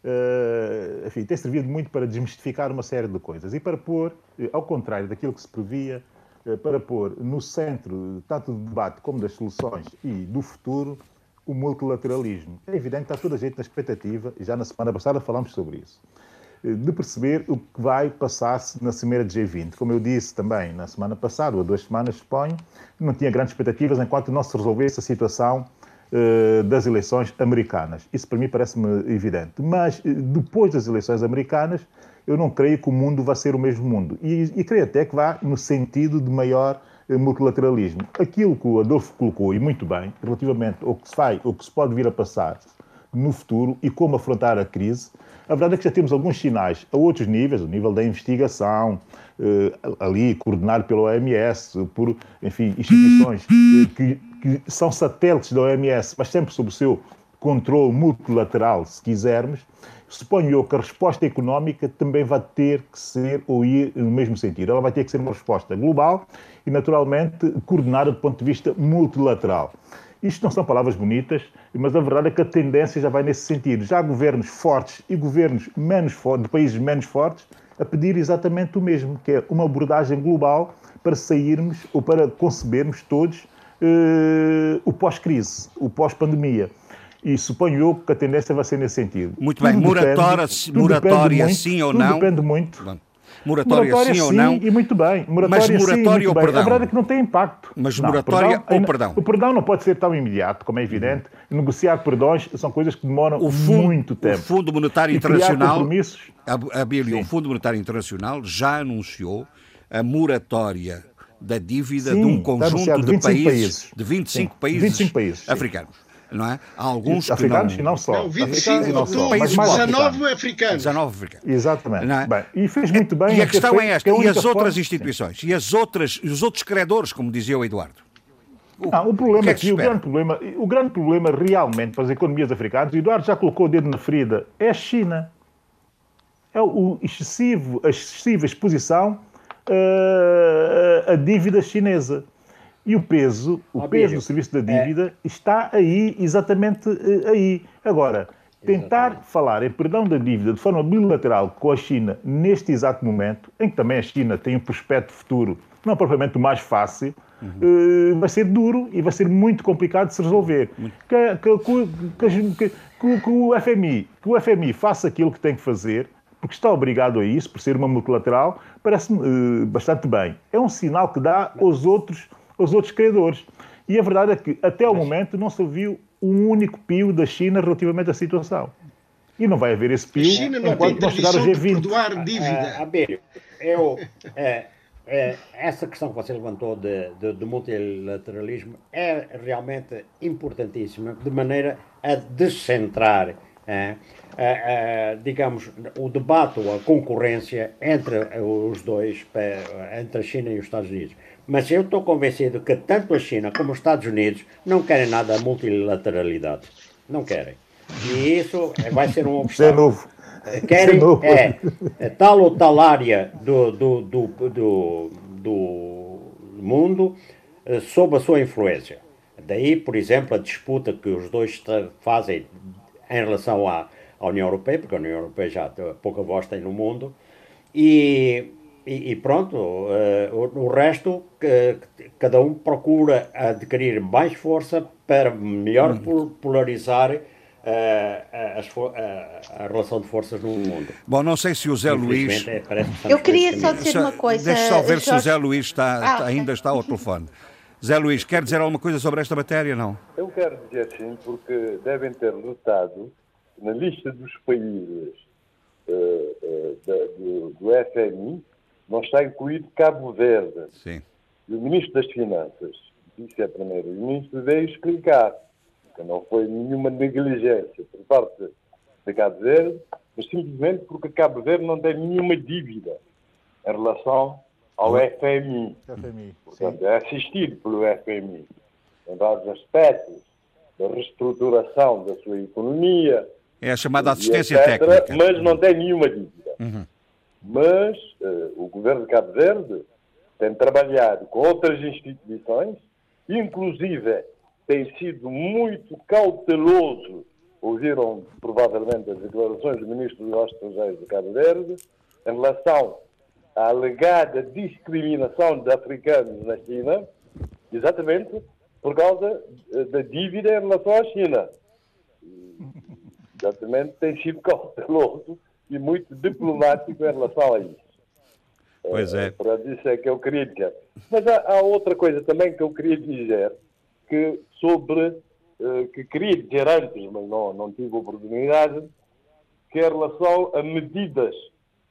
uh, enfim, tem servido muito para desmistificar uma série de coisas e para pôr, ao contrário daquilo que se previa, uh, para pôr no centro tanto do debate como das soluções e do futuro o multilateralismo. É evidente que está toda a gente na expectativa, e já na semana passada falámos sobre isso de perceber o que vai passar-se na Cimeira de G20. Como eu disse também na semana passada, ou há duas semanas, suponho, não tinha grandes expectativas enquanto não se resolvesse a situação das eleições americanas. Isso para mim parece-me evidente. Mas depois das eleições americanas, eu não creio que o mundo vá ser o mesmo mundo. E, e creio até que vá no sentido de maior multilateralismo. Aquilo que o Adolfo colocou, e muito bem, relativamente ao que se vai, ou que se pode vir a passar no futuro e como afrontar a crise, a verdade é que já temos alguns sinais a outros níveis, o nível da investigação, eh, ali coordenado pela OMS, por, enfim, instituições eh, que, que são satélites da OMS, mas sempre sob o seu controle multilateral, se quisermos, suponho eu que a resposta económica também vai ter que ser ou ir no mesmo sentido. Ela vai ter que ser uma resposta global e, naturalmente, coordenada do ponto de vista multilateral. Isto não são palavras bonitas, mas a verdade é que a tendência já vai nesse sentido. Já há governos fortes e governos menos fortes, de países menos fortes, a pedir exatamente o mesmo, que é uma abordagem global para sairmos ou para concebermos todos o pós-crise, o pós-pandemia. E suponho eu que a tendência vai ser nesse sentido. Muito bem, moratória, moratória sim ou não? Depende muito. Bom. Moratória, moratória sim, ou não? e muito bem. Moratória, mas moratória sim, ou perdão? A verdade é que não tem impacto. Mas não, moratória perdão, ou perdão? O perdão não pode ser tão imediato, como é evidente. Uhum. Negociar perdões são coisas que demoram fundo, muito tempo. O Fundo Monetário Internacional, o Fundo Monetário Internacional já anunciou a moratória da dívida sim, de um conjunto de, países, países, de 25 sim, países, 25 países africanos não é? Há alguns africanos que não... e não só. Não, 25, africanos e não só. Mas 19 africanos. 19 africanos. Exatamente. É? Bem, e fez muito bem. E a questão é esta, é a e as outras forma... instituições? E as outras, os outros credores, como dizia o Eduardo? O, não, o problema o é aqui, o grande problema, o grande problema realmente para as economias africanas, o Eduardo já colocou o dedo na ferida, é a China. É o excessivo, a excessiva exposição uh, à dívida chinesa. E o peso, o peso do serviço da dívida é... está aí, exatamente eh, aí. Agora, tentar exatamente. falar em perdão da dívida de forma bilateral com a China neste exato momento, em que também a China tem um prospecto futuro não propriamente o mais fácil, uhum. uh, vai ser duro e vai ser muito complicado de se resolver. Que, que, que, que, o FMI, que o FMI faça aquilo que tem que fazer, porque está obrigado a isso, por ser uma multilateral, parece-me uh, bastante bem. É um sinal que dá aos outros os outros credores. E a verdade é que, até o momento, não se ouviu um único pio da China relativamente à situação. E não vai haver esse pio a China não enquanto não chegar o G20. perdoar dívida. Ah, Abelho, eu, é, é, essa questão que você levantou de, de, de, multilateralismo é realmente importantíssima, de maneira a descentrar, é, digamos, o debate ou a concorrência entre os dois, entre a China e os Estados Unidos. Mas eu estou convencido que tanto a China como os Estados Unidos não querem nada a multilateralidade. Não querem. E isso vai ser um obstáculo. Querem é, é, tal ou tal área do, do, do, do, do mundo eh, sob a sua influência. Daí, por exemplo, a disputa que os dois fazem em relação à, à União Europeia, porque a União Europeia já pouca voz tem no mundo, e e, e pronto, uh, o, o, resto, uh, cada um procura adquirir mais força para melhor uhum. polarizar uh, a, a, relação de forças no mundo. Bom, não sei se o Zé Luís. É, Eu queria só dizer uma coisa. Deixa só ver Jorge... se o Zé Luís está, ah, ainda está ao telefone. Zé Luís, quer dizer alguma coisa sobre esta matéria? Não? Eu quero dizer sim, porque devem ter notado na lista dos países uh, uh, da, do, do FMI não está incluído Cabo Verde. Sim. E o Ministro das Finanças disse a Primeiro-Ministro veio explicar que não foi nenhuma negligência por parte de Cabo Verde, mas simplesmente porque Cabo Verde não tem nenhuma dívida em relação ao FMI. FMI. Portanto, é assistido pelo FMI em vários aspectos da reestruturação da sua economia. É a chamada assistência etc, técnica. Mas não tem nenhuma dívida. Uhum mas uh, o governo de Cabo Verde tem trabalhado com outras instituições, inclusive tem sido muito cauteloso, ouviram provavelmente as declarações do ministro dos Negócios Estrangeiros de Cabo Verde, em relação à alegada discriminação de africanos na China, exatamente por causa eh, da dívida em relação à China. Exatamente tem sido cauteloso e muito diplomático em relação a isso. Pois é. Para isso é que eu queria dizer. Mas há, há, outra coisa também que eu queria dizer, que sobre uh, que queria dizer antes, mas não, não tive oportunidade, que em relação a medidas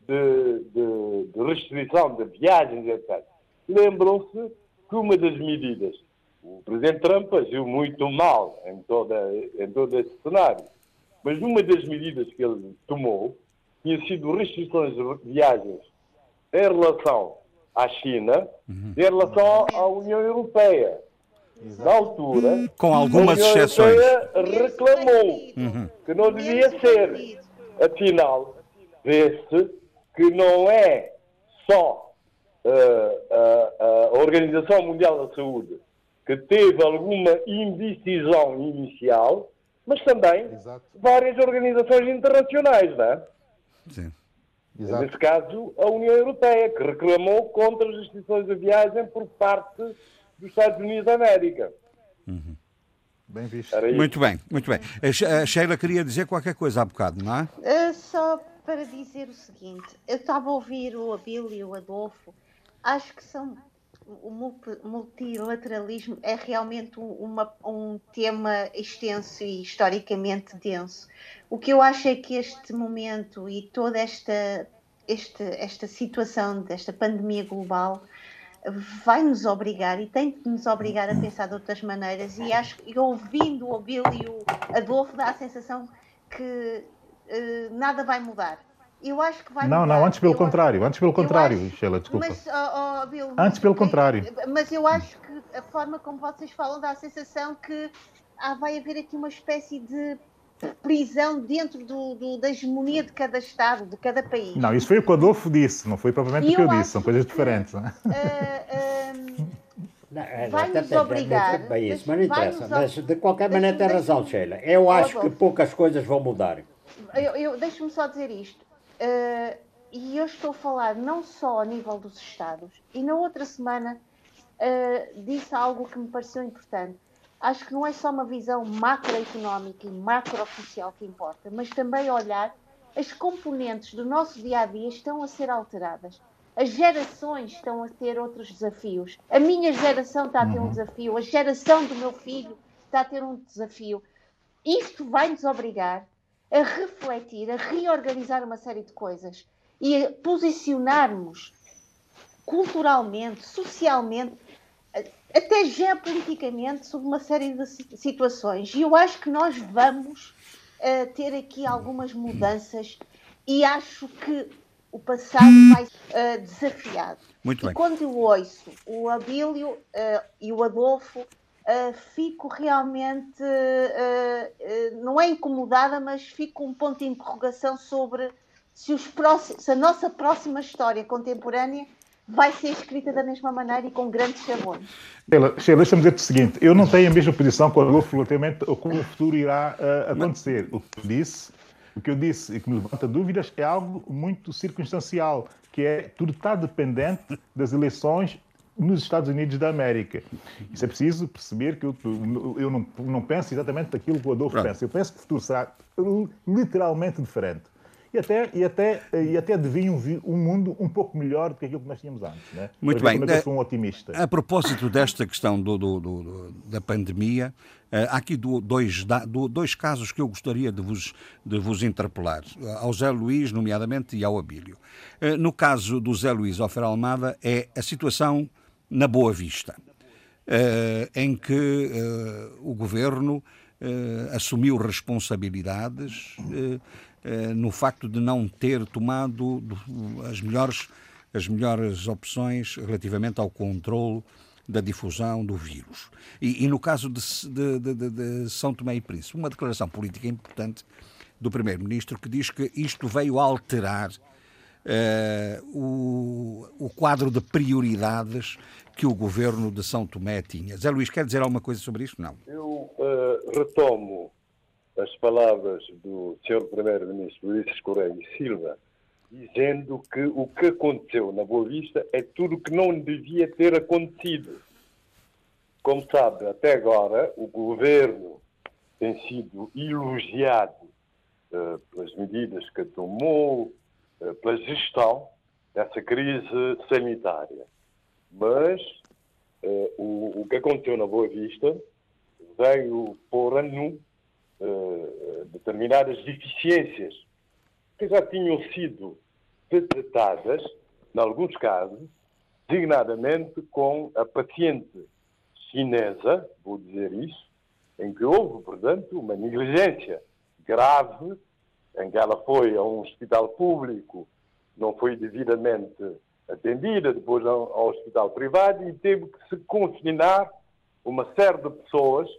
de, de, de restrição de viagens, etc. Lembram-se que uma das medidas, o Presidente Trump agiu muito mal em, toda, em todo esse cenário, mas uma das medidas que ele tomou tinha sido restrições de viagens em relação à China uhum. em relação à União Europeia. Exato. Na altura, com algumas a União exceções, Europeia reclamou uhum. que não devia ser. Afinal, vê-se que não é só uh, uh, a Organização Mundial da Saúde que teve alguma indecisão inicial, mas também Exato. várias organizações internacionais, não é? Sim. Exato. Nesse caso, a União Europeia, que reclamou contra as restrições de viagem por parte dos Estados Unidos da América. Uhum. Bem visto. Muito bem, muito bem. A Sheila queria dizer qualquer coisa há bocado, não é? Uh, só para dizer o seguinte: eu estava a ouvir o Abílio e o Adolfo, acho que são. O multilateralismo é realmente uma, um tema extenso e historicamente denso. O que eu acho é que este momento e toda esta, esta, situação desta pandemia global vai nos obrigar e tem que nos obrigar a pensar de outras maneiras e acho ouvindo o Bill e o Adolfo dá a sensação que nada vai mudar. Eu acho que vai Não, mudar. não, antes pelo eu contrário, acho, antes pelo contrário, acho, Sheila, desculpa. Mas, oh, oh, Bill, antes pelo contrário. Mas eu acho que a forma como vocês falam dá a sensação que ah, vai haver aqui uma espécie de prisão dentro do, do, da hegemonia de cada Estado, de cada país. Não, isso foi o que o Adolfo disse, não foi propriamente o que eu disse, são coisas que, diferentes. Não, uh, não, vai nos obrigar. Bem isso, mas não interessa. Mas de qualquer maneira tem razão, Sheila. Eu acho que poucas coisas vão mudar. Eu, eu Deixa-me só dizer isto. Uh, e eu estou a falar não só a nível dos Estados, e na outra semana uh, disse algo que me pareceu importante acho que não é só uma visão macroeconómica e macrooficial que importa, mas também olhar as componentes do nosso dia a dia estão a ser alteradas. As gerações estão a ter outros desafios. A minha geração está a ter um uhum. desafio, a geração do meu filho está a ter um desafio. Isto vai nos obrigar a refletir, a reorganizar uma série de coisas e a posicionarmos culturalmente, socialmente, até geopoliticamente sobre uma série de situações. E eu acho que nós vamos uh, ter aqui algumas mudanças e acho que o passado vai uh, desafiado. Muito bem. E quando eu ouço o Abílio uh, e o Adolfo, uh, fico realmente, não é incomodada, mas fico um ponto de interrogação sobre se, os próximos, se a nossa próxima história contemporânea vai ser escrita da mesma maneira e com grandes chavões. Sheila, deixa-me dizer-te o seguinte: eu não tenho a mesma posição com a Adolfo relativamente ao como o futuro irá uh, acontecer. O que disse, o que eu disse e que me levanta dúvidas é algo muito circunstancial, que é tudo está dependente das eleições nos Estados Unidos da América. Isso é preciso perceber que eu, eu não, não penso exatamente daquilo que o Adolfo Pronto. pensa. Eu penso que o futuro será literalmente diferente e até, e até, e até deviam vir um mundo um pouco melhor do que aquilo que nós tínhamos antes. Né? Muito bem. Eu sou um otimista. A propósito desta questão do, do, do, da pandemia, eh, há aqui dois, dois casos que eu gostaria de vos, de vos interpelar, ao Zé Luís, nomeadamente, e ao Abílio. Eh, no caso do Zé Luís Ofer Almada, é a situação na Boa Vista, eh, em que o governo assumiu responsabilidades eh, no facto de não ter tomado as melhores, as melhores opções relativamente ao controle da difusão do vírus. E, e no caso de, de, de, de, São Tomé e Príncipe, uma declaração política importante do Primeiro-Ministro que diz que isto veio alterar o, o quadro de prioridades que o governo de São Tomé tinha. Zé Luís, quer dizer alguma coisa sobre isto? Não. Eu uh, retomo as palavras do Sr. Primeiro-Ministro Ulisses Correia e Silva, dizendo que o que aconteceu na Boa Vista é tudo que não devia ter acontecido. Como sabe, até agora o governo tem sido elogiado uh, pelas medidas que tomou, pela gestão dessa crise sanitária. Mas uh, o, o que aconteceu na Boa Vista veio pôr a nu uh, determinadas deficiências que já tinham sido detectadas, em alguns casos, designadamente com a paciente chinesa, vou dizer isso, em que houve, portanto, uma negligência grave, em que ela foi a um hospital público, não foi devidamente atendida, depois ao hospital privado e teve que se confinar uma série de pessoas,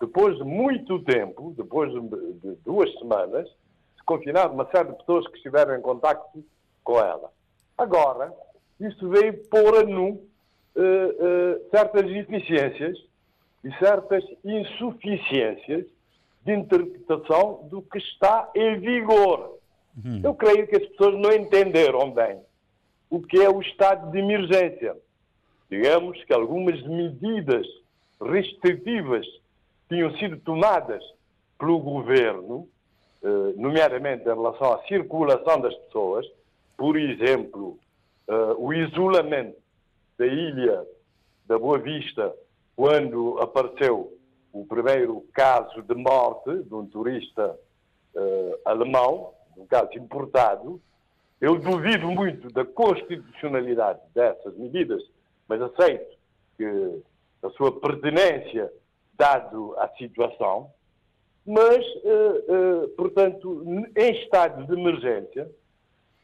depois de muito tempo, depois de duas semanas, se confinar uma série de pessoas que estiveram em contato com ela. Agora, isso veio pôr a nu uh, uh, certas deficiências e certas insuficiências de interpretação do que está em vigor. Uhum. Eu creio que as pessoas não entenderam bem o que é o estado de emergência. Digamos que algumas medidas restritivas tinham sido tomadas pelo governo, eh, nomeadamente em relação à circulação das pessoas, por exemplo, uh, o isolamento da ilha da Boa Vista quando apareceu o primeiro caso de morte de um turista uh, alemão, um caso importado. Eu duvido muito da constitucionalidade dessas medidas, mas aceito que a sua pertinência dado a situação. Mas, uh, uh, portanto, em estado de emergência,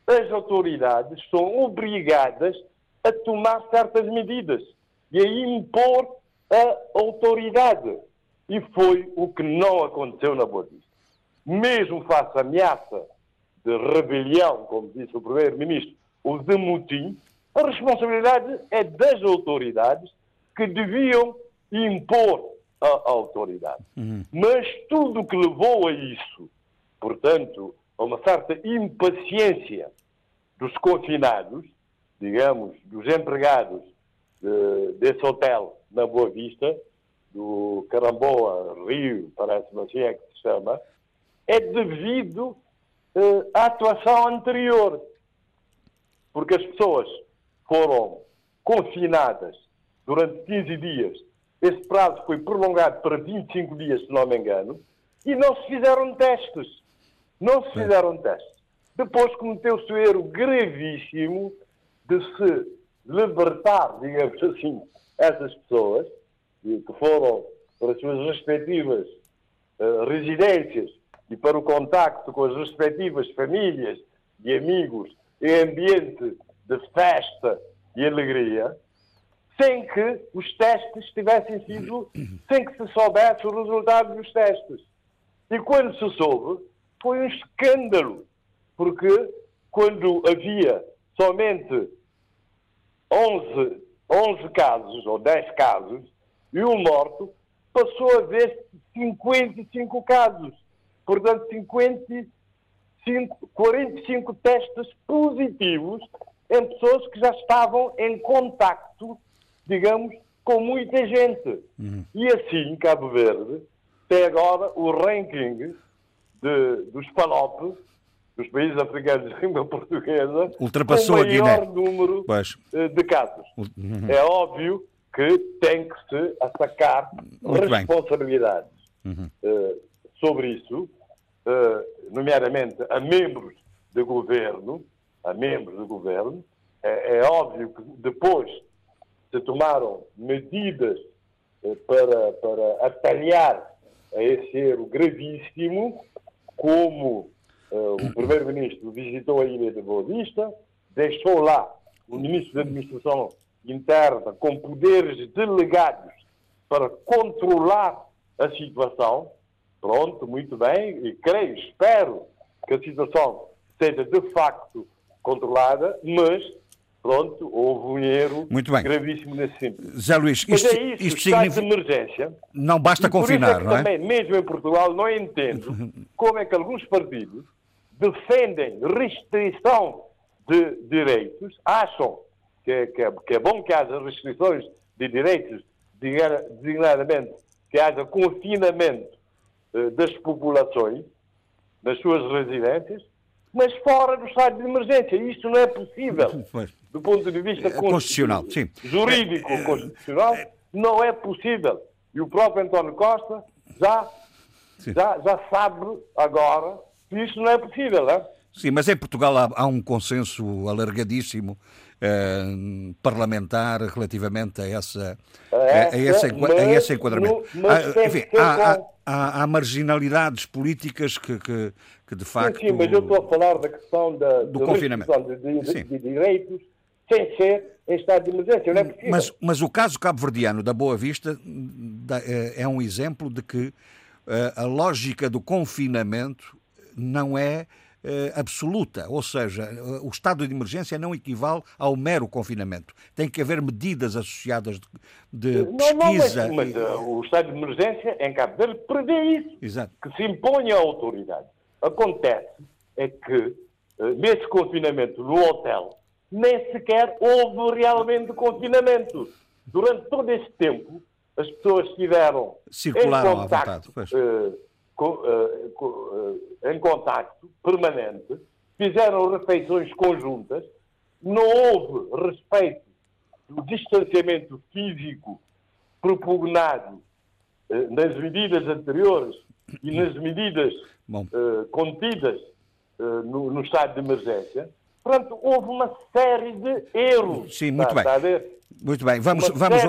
as autoridades são obrigadas a tomar certas medidas e a impor a autoridade. E foi o que não aconteceu na Boa Vista. Mesmo face à ameaça de rebelião, como disse o Primeiro-Ministro, ou de mutim, a responsabilidade é das autoridades que deviam impor a autoridade. Uhum. Mas tudo o que levou a isso, portanto, a uma certa impaciência dos confinados, digamos, dos empregados de, desse hotel na Boa Vista, do Caramboa Rio, parece-me assim é que se chama, é devido uh, à atuação anterior. Porque as pessoas foram confinadas durante 15 dias. Esse prazo foi prolongado para 25 dias, se não me engano, e não se fizeram testes. Não se fizeram testes. Depois cometeu-se o erro gravíssimo de se libertar, digamos assim, essas pessoas que foram para as suas respectivas uh, residências e para o contacto com as respectivas famílias e amigos em ambiente de festa e alegria, sem que os testes tivessem sido, sem que se soubesse o resultado dos testes. E quando se soube, foi um escândalo porque quando havia somente 11, 11 casos, ou 10 casos, e um morto, passou a haver 55 casos. Portanto, 55, 45 testes positivos em pessoas que já estavam em contacto, digamos, com muita gente. Uhum. E assim, Cabo Verde tem agora o ranking de, dos PALOP dos países africanos de língua portuguesa ultrapassou o maior número pois. Eh, de casos. Uhum. É óbvio que tem que se atacar Muito responsabilidades uhum. uh, sobre isso, uh, nomeadamente a membros de governo, a membros do governo. É, é óbvio que depois se tomaram medidas uh, para, para atalhar a esse erro gravíssimo, como o primeiro-ministro visitou a ilha de Boa Vista, deixou lá o ministro da Administração Interna com poderes delegados para controlar a situação. Pronto, muito bem, e creio, espero que a situação seja de facto controlada, mas pronto, houve um erro Muito bem. gravíssimo nesse sentido. Zé Luís, isto, Mas é isso, isto significa... de emergência. Não basta confinar, é não é? Também, mesmo em Portugal, não entendo como é que alguns partidos defendem restrição de direitos, acham que, é, que, é, que é bom que haja restrições de direitos, designadamente que haja confinamento eh, das populações nas suas residências, mas fora do estado de emergência. Isto não é possível. Do ponto de vista é constitucional, jurídico, constitucional, não é possível. E o próprio António Costa já, já, já sabe agora que isto não é possível, não é? Sim, mas em Portugal há, há um consenso alargadíssimo eh, parlamentar relativamente a, essa, a, a, esse, a esse enquadramento. Ah, enfim, há, há, há, marginalidades políticas que, que, que, de facto. Sim, sim, mas eu estou a falar da questão da, do confinamento de, de, de, direitos sem ser em estado de emergência, não é possível. Mas, mas o caso cabo-verdiano da Boa Vista é, é um exemplo de que eh, a lógica do confinamento não é eh, absoluta, ou seja, eh, o estado de emergência não equivale ao mero confinamento. Tem que haver medidas associadas de, de pesquisa. Não, mas, mas uh, o estado de emergência em Cabo Verde prevê isso, Exato. que se impõe à autoridade. Acontece é que uh, nesse confinamento no hotel nem sequer houve realmente confinamento. Durante todo esse tempo as pessoas estiveram Circularam em contacto, eh, eh, em contacto permanente, fizeram refeições conjuntas, não houve respeito do distanciamento físico propugnado eh, nas medidas anteriores e nas medidas uh, contidas uh, no, no, estado de emergência. Portanto, houve uma série de erros. Sim, muito bem. Muito bem, vamos, vamos,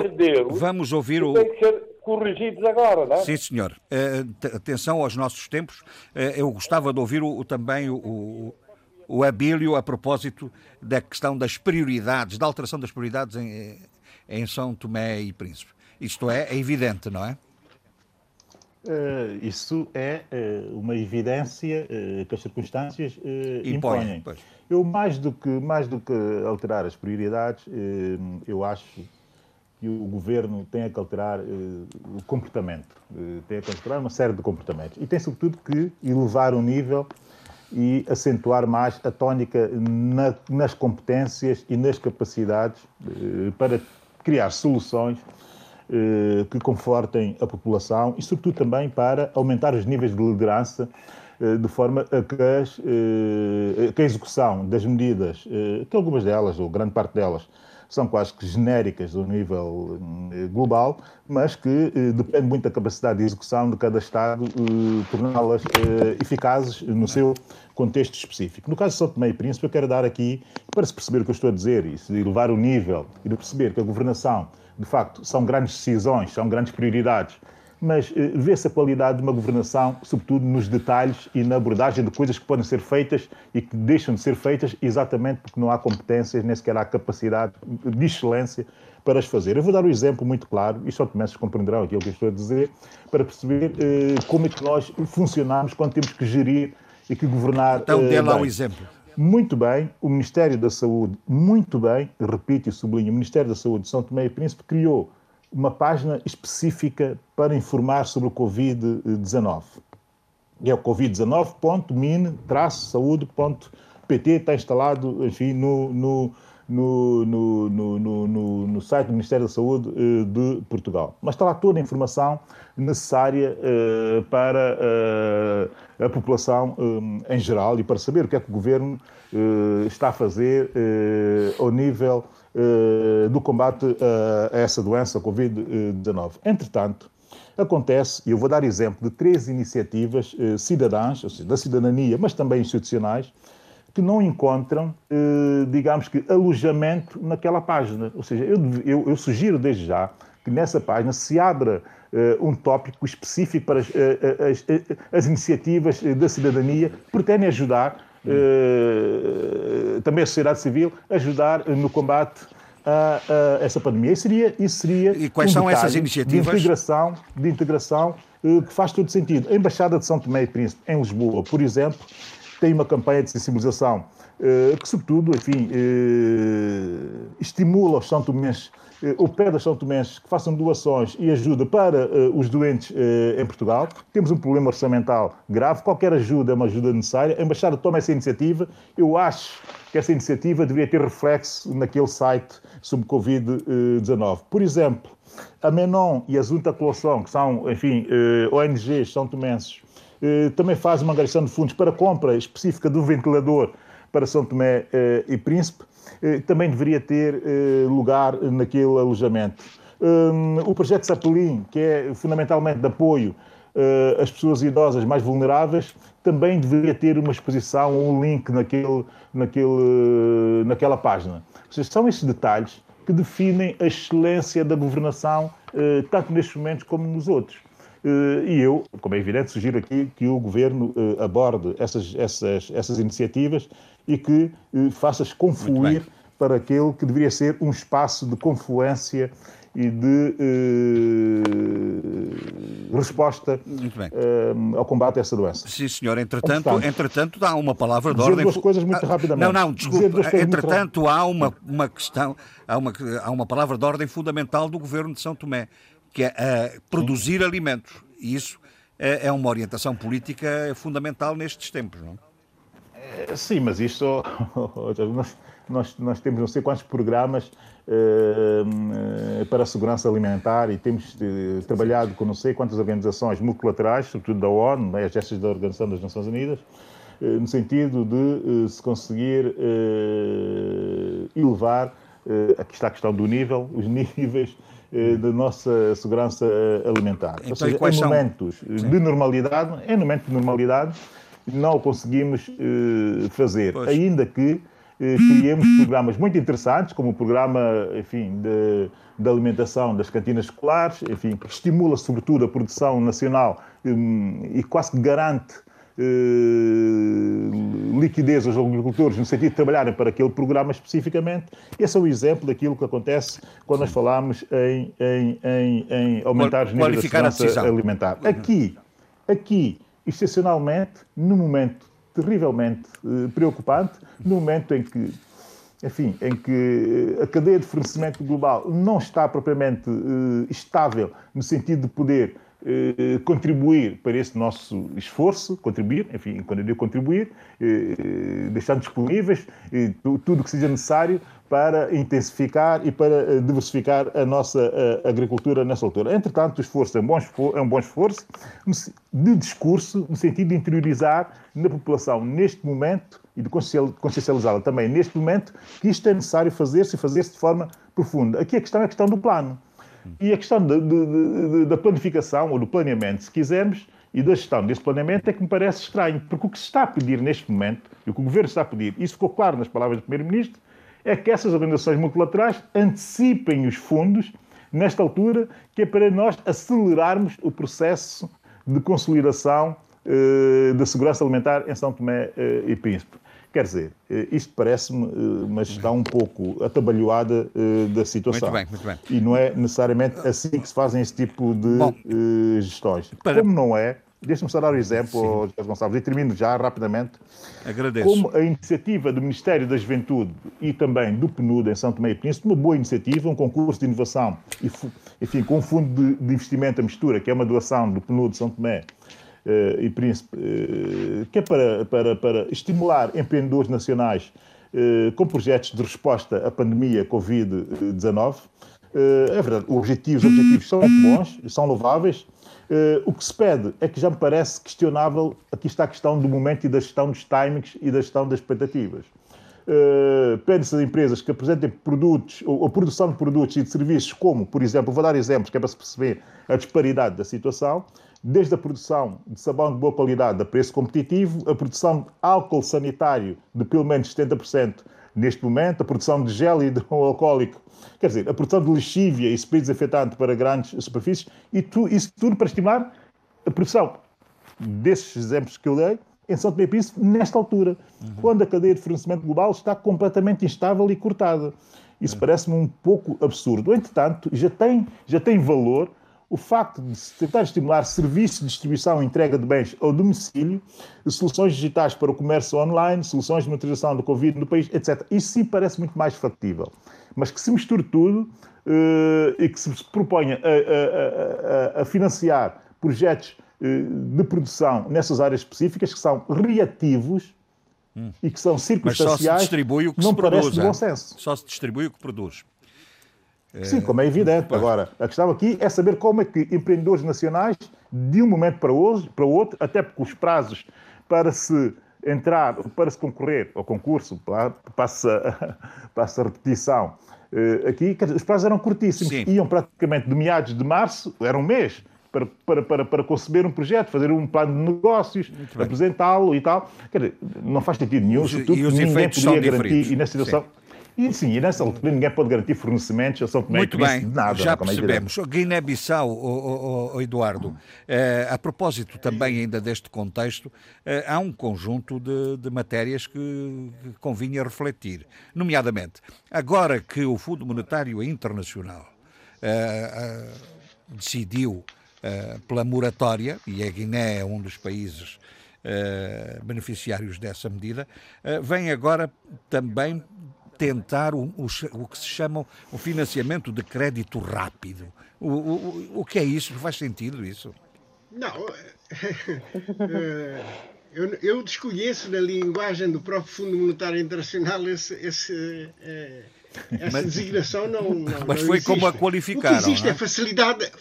vamos ouvir o. Tem que ser corrigidos agora, não é? Sim, senhor. Uh, atenção aos nossos tempos. Uh, eu gostava de ouvir o, o também o, o, o Abílio a propósito da questão das prioridades, da alteração das prioridades em, em São Tomé e Príncipe. Isto é, é evidente, não é? Uh, isso é uh, uma evidência uh, que as circunstâncias impõem. impõem. Eu, mais do, que, mais do que alterar as prioridades, eu acho que o governo tem que alterar o comportamento, tem que alterar uma série de comportamentos. E tem, sobretudo, que elevar o nível e acentuar mais a tónica na, nas competências e nas capacidades para criar soluções eh, que confortem a população e, sobretudo, também para aumentar os níveis de liderança eh, de forma a que, as, eh, que, a execução das medidas, que algumas delas, ou grande parte delas, são quase que genéricas do nível global, mas que depende muito da capacidade de execução de cada Estado, torná-las eficazes no seu contexto específico. No caso de São Tomé e Príncipe, eu quero dar aqui, para se perceber o que eu estou a dizer e elevar o nível e de perceber que a governação de facto, são grandes decisões, são grandes prioridades, mas eh, vê-se a qualidade de uma governação, sobretudo nos detalhes e na abordagem de coisas que podem ser feitas e que deixam de ser feitas exatamente porque não há competências, nem sequer há capacidade de excelência para as fazer. Eu vou dar um exemplo muito claro, e só Tomé compreenderão aquilo que eu estou a dizer, para perceber eh, como é que nós funcionamos quando temos que gerir e que governar. Então, dê lá um exemplo. Muito bem, o Ministério da Saúde, muito bem, repito e sublinho, o Ministério da Saúde de São Tomé e Príncipe criou uma página específica para informar sobre o Covid-19. É o covid19.min-saúde.pt, está instalado, enfim, no, no, no, no, no, no, site do Ministério da Saúde uh, de Portugal. Mas está lá toda a informação necessária uh, para uh, a população em geral e para saber o que é que o Governo está a fazer ao nível do combate a essa doença, a Covid-19. Entretanto, acontece, e eu vou dar exemplo de três iniciativas cidadãs, ou seja, da cidadania, mas também institucionais, que não encontram, eh, digamos que, alojamento naquela página. Ou seja, eu, eu, eu sugiro desde já que nessa página se abra eh, um tópico específico para as, eh, as, as iniciativas da cidadania que pretendem ajudar também a sociedade civil, ajudar no combate a, a, essa pandemia. Isso seria, isso seria e quais um são essas iniciativas? De integração, de integração que faz todo sentido. A Embaixada de São Tomé e Príncipe, em Lisboa, por exemplo, tem uma campanha de sensibilização eh, que, sobretudo, enfim, eh, estimula os São Tomenses, eh, ou pede aos São Tomenses que façam doações e ajuda para os doentes em Portugal. Temos um problema orçamental grave, qualquer ajuda é uma ajuda necessária. A Embaixada toma essa iniciativa. Eu acho que essa iniciativa deveria ter reflexo naquele site sobre Covid-19. Por exemplo, a Menon e a Junta Colossão, que são, enfim, ONGs são tomenses, também faz uma angariação de fundos para compra específica do ventilador para São Tomé eh, e Príncipe, eh, também deveria ter lugar naquele alojamento. Um, o projeto Sapelim, que é fundamentalmente de apoio às pessoas idosas mais vulneráveis, também deveria ter uma exposição um link naquele, naquele, naquela página. Ou seja, são estes detalhes que definem a excelência da governação, tanto nestes momentos como nos outros. Uh, e eu, como é evidente, sugiro aqui que o Governo aborde essas, essas, essas iniciativas e que faça-as confluir para aquele que deveria ser um espaço de confluência e de eh, resposta eh, ao combate a essa doença. Sim, senhor. Entretanto, entretanto há uma palavra de ordem... Dizer duas coisas muito ah, rapidamente. Não, não, desculpe. Entretanto, há uma, uma questão, há uma, há uma palavra de ordem fundamental do Governo de São Tomé, que é produzir Sim. alimentos. E isso é, é uma orientação política fundamental nestes tempos, não é? Sim, mas isto... nós, nós temos não sei quantos programas uh, para a segurança alimentar e temos uh, trabalhado com não sei quantas organizações multilaterais, sobretudo da ONU, né, as gestas da Organização das Nações Unidas, uh, no sentido de se conseguir elevar, aqui está a questão do nível, os níveis da nossa segurança alimentar. Então, Ou seja, em momentos são... de normalidade, em momentos de normalidade, não o conseguimos fazer, pois. ainda que eh, criamos programas muito interessantes, como o programa, enfim, de, de alimentação das cantinas escolares, enfim, que estimula sobretudo a produção nacional um, e quase que garante uh, liquidez aos agricultores no sentido de trabalharem para aquele programa especificamente. Esse é o exemplo daquilo que acontece quando nós falamos em, em, em, em aumentar os níveis de segurança alimentar. Aqui, aqui, excepcionalmente, no momento terrivelmente uh, preocupante no momento em que, enfim, em que eh, a cadeia de fornecimento global não está propriamente uh, estável no sentido de poder uh, contribuir para esse nosso esforço, contribuir, enfim, quando eu digo contribuir, deixar disponíveis tudo o que seja necessário para intensificar e para diversificar a nossa agricultura nessa altura. Entretanto, o esforço é um bom esforço, é um bom esforço de discurso, no sentido de interiorizar na população, neste momento, e de consciencializá-la também neste momento, que isto é necessário fazer-se e fazer-se de forma profunda. Aqui a questão é a questão do plano. E a questão de, de, de, da planificação, ou do planeamento, se quisermos, e da gestão desse planeamento é que me parece estranho, porque o que se está a pedir neste momento, e o que o Governo está a pedir, isso ficou claro nas palavras do Primeiro-Ministro, é que essas organizações multilaterais antecipem os fundos nesta altura, que é para nós acelerarmos o processo de consolidação eh, da segurança alimentar em São Tomé eh, e Príncipe. Quer dizer, eh, isto parece-me uma gestão um pouco atabalhoada da situação. Muito bem, muito bem. E não é necessariamente assim que se fazem esse tipo de Bom, gestões. Para... Como não é, deixe-me só dar um exemplo, José Gonçalves, e termino já rapidamente. Agradeço. Como a iniciativa do Ministério da Juventude e também do PNUD em São Tomé e Príncipe, uma boa iniciativa, um concurso de inovação, e, enfim, com um fundo de, de investimento à mistura, que é uma doação do PNUD de São Tomé, e Príncipe, uh, que é para, para, para estimular empreendedores nacionais uh, com projetos de resposta à pandemia Covid-19. é verdade, os objetivos, os objetivos são muito bons, são louváveis. o que se pede é que já me parece questionável, aqui está a questão do momento e da gestão dos timings e da gestão das expectativas. Uh, pede-se às empresas que apresentem produtos ou a produção de produtos e de serviços como, por exemplo, vou dar exemplos que é para se perceber a disparidade da situação, desde a produção de sabão de boa qualidade a preço competitivo, a produção de álcool sanitário de pelo menos 70% neste momento, a produção de gel hidroalcoólico, quer dizer, a produção de lexívia e spray desinfetante para grandes superfícies, e tu, isso tudo para estimular a produção desses exemplos que eu dei em São Tomé e Príncipe nesta altura, uhum. quando a cadeia de fornecimento global está completamente instável e cortada. Isso uhum. parece-me um pouco absurdo. Entretanto, já tem, já tem valor o facto de se tentar estimular serviços de distribuição e entrega de bens ao domicílio, soluções digitais para o comércio online, soluções de monitorização do Covid no país, etc. Isso sim parece muito mais factível. Mas que se misture tudo uh, e que se proponha a, a, a, a financiar projetos uh, de produção nessas áreas específicas que são reativos hum. e que são circunstanciais, Mas só se distribui o que não se parece produz, de bom senso. Só se distribui o que produz. Sim, como é evidente. Agora, a questão aqui é saber como é que empreendedores nacionais, de um momento para, hoje, para o outro, até porque os prazos para se entrar para se concorrer ao concurso, passa, passa a repetição. Uh, aqui os prazos eram curtíssimos, Sim. iam praticamente de meados de março, era um mês, para, para, para, para conceber um projeto, fazer um plano de negócios, apresentá-lo e tal. Quer dizer, não faz sentido nenhum. Os, e os ninguém podia garantir, e na situação. Sim. E sim, e nessa altura ninguém pode garantir fornecimentos a São Tomé Muito bem, de nada. Já é percebemos. Guiné-Bissau, o, Eduardo, eh, a propósito também ainda deste contexto, eh, há um conjunto de, de matérias que, que convinha refletir. Nomeadamente, agora que o Fundo Monetário Internacional eh, decidiu pela moratória, e a Guiné é um dos países Uh, beneficiários dessa medida, vem agora também tentar o, o, o, que se chama o financiamento de crédito rápido. O, o, o que é isso? Faz sentido isso? Não. Eh, eu, eu, desconheço na linguagem do próprio Fundo Monetário Internacional esse, esse, eh, essa mas, designação não, não Mas foi existe. como a qualificaram. O que existe não é, é facilidade.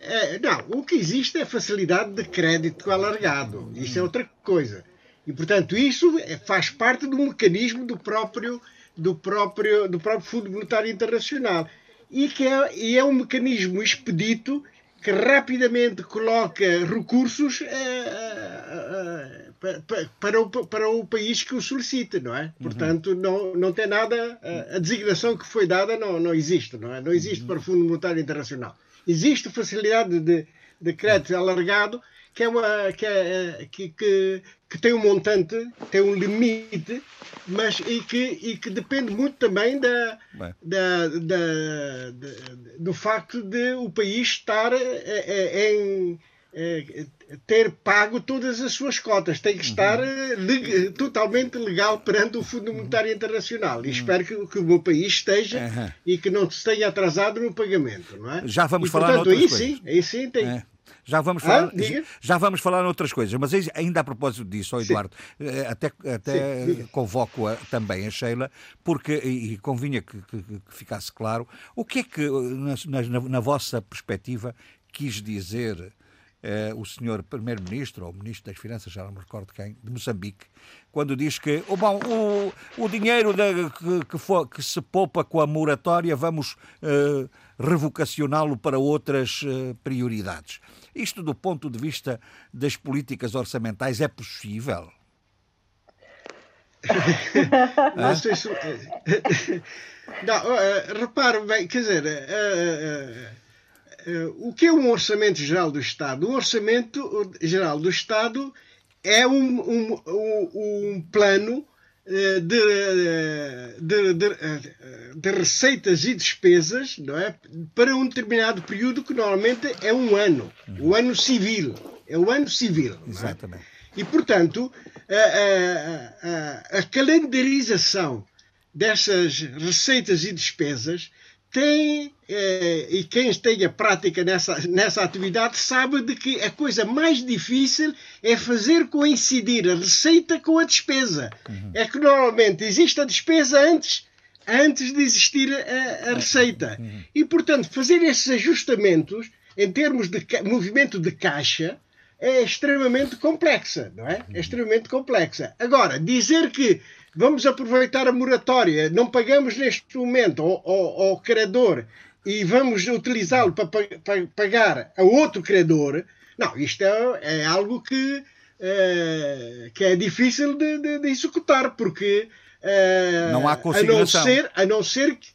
É, não, o que existe é facilidade de crédito alargado. Isso é outra coisa. E, portanto, isso é, faz parte do mecanismo do próprio do próprio, do próprio Fundo Monetário Internacional e que é, e é um mecanismo expedito que rapidamente coloca recursos eh, eh, eh, para, o, para o país que o solicita, não é? Uhum. Portanto, não, não tem nada, a designação que foi dada não, não existe, não é? Não existe uhum. para o Fundo Monetário Internacional. Existe facilidade de, de crédito alargado que é uma que, é, que, que, que, tem um montante, tem um limite, mas e que, e que depende muito também da, da, da, do facto de o país estar é, é, em é, ter pago todas as suas cotas, tem que estar uhum. totalmente legal perante o Fundo Monetário Internacional. E uhum. espero que, que, o meu país esteja uhum. e que não se tenha atrasado no pagamento, não é? Já vamos e, falar portanto, aí coisas. sim, aí sim tem. É. Já vamos falar, ah, já vamos falar outras coisas, mas ainda a propósito disso, oh Eduardo, eh, até, até convoco a, também a Sheila, porque, e, e convinha que, que, que, ficasse claro, o que é que, na, na, na vossa perspectiva, quis dizer eh, o senhor primeiro-ministro, ou ministro das Finanças, já não me recordo quem, de Moçambique, quando diz que oh, bom, o, o dinheiro que, que, for, que, se poupa com a moratória vamos eh, revocacioná-lo para outras eh, prioridades. Isto, do ponto de vista das políticas orçamentais, é possível? não sei se. Não, uh, repare bem, quer dizer, uh, uh, o que é um orçamento geral do Estado? Um orçamento geral do Estado é um, um, um plano de, de, de, de, receitas e despesas não é? para um determinado período que normalmente é um ano, o ano civil. É o ano civil. É? Exatamente. É? E, portanto, a, a, a, calendarização dessas receitas e despesas tem, e quem tenha prática nessa, nessa atividade sabe de que a coisa mais difícil é fazer coincidir a receita com a despesa. Uhum. É que normalmente existe a despesa antes, antes de existir a, a receita. Uhum. E, portanto, fazer esses ajustamentos em termos de movimento de caixa é extremamente complexa, não é? É extremamente complexa. Agora, dizer que vamos aproveitar a moratória, não pagamos neste momento ao, ao, ao credor e vamos utilizá-lo para, para, pagar a outro credor, não, isto é, é algo que, é, que é difícil de, de, de executar, porque é, não há a não ser, a não ser que,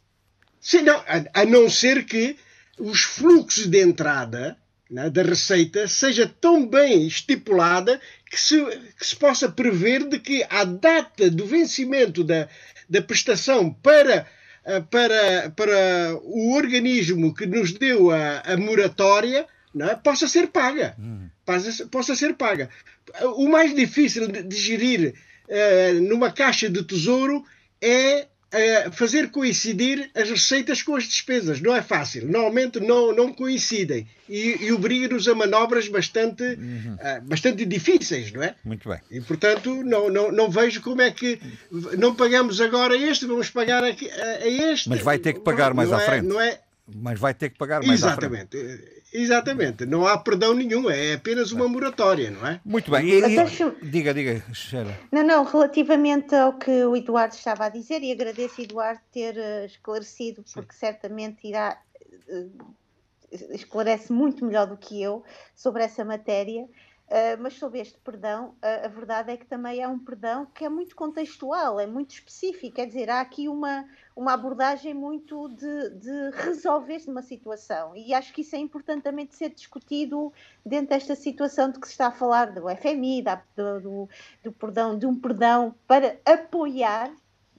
sim, não, a, a não ser que os fluxos de entrada né, da receita seja tão bem estipulada que se, que se possa prever de que a data do vencimento da, da prestação para, para, para o organismo que nos deu a, a moratória é, possa ser paga. Hum. Possa, possa ser paga. O mais difícil de, de gerir uh, numa caixa de tesouro é fazer coincidir as receitas com as despesas. Não é fácil. Normalmente não, não coincidem. E, e obriga-nos a manobras bastante, uhum. uh, bastante difíceis, não é? Muito bem. E, portanto, não, não, não vejo como é que não pagamos agora este, vamos pagar a, a este. Mas vai ter que pagar mais não à é, frente. Não é... Mas vai ter que pagar mais Exatamente. à frente. Exatamente, não há perdão nenhum, é apenas uma moratória, não é? Muito bem, e, e, diga, diga, Sheila. Não, não, relativamente ao que o Eduardo estava a dizer, e agradeço, Eduardo, ter uh, esclarecido, Sim. porque certamente irá. Uh, esclarece muito melhor do que eu sobre essa matéria. Uh, mas sobre este perdão, uh, a verdade é que também é um perdão que é muito contextual, é muito específico, quer dizer, há aqui uma, uma abordagem muito de, de resolver-se uma situação e acho que isso é importante também de ser discutido dentro desta situação de que se está a falar do FMI, da, do, do perdão, de um perdão para apoiar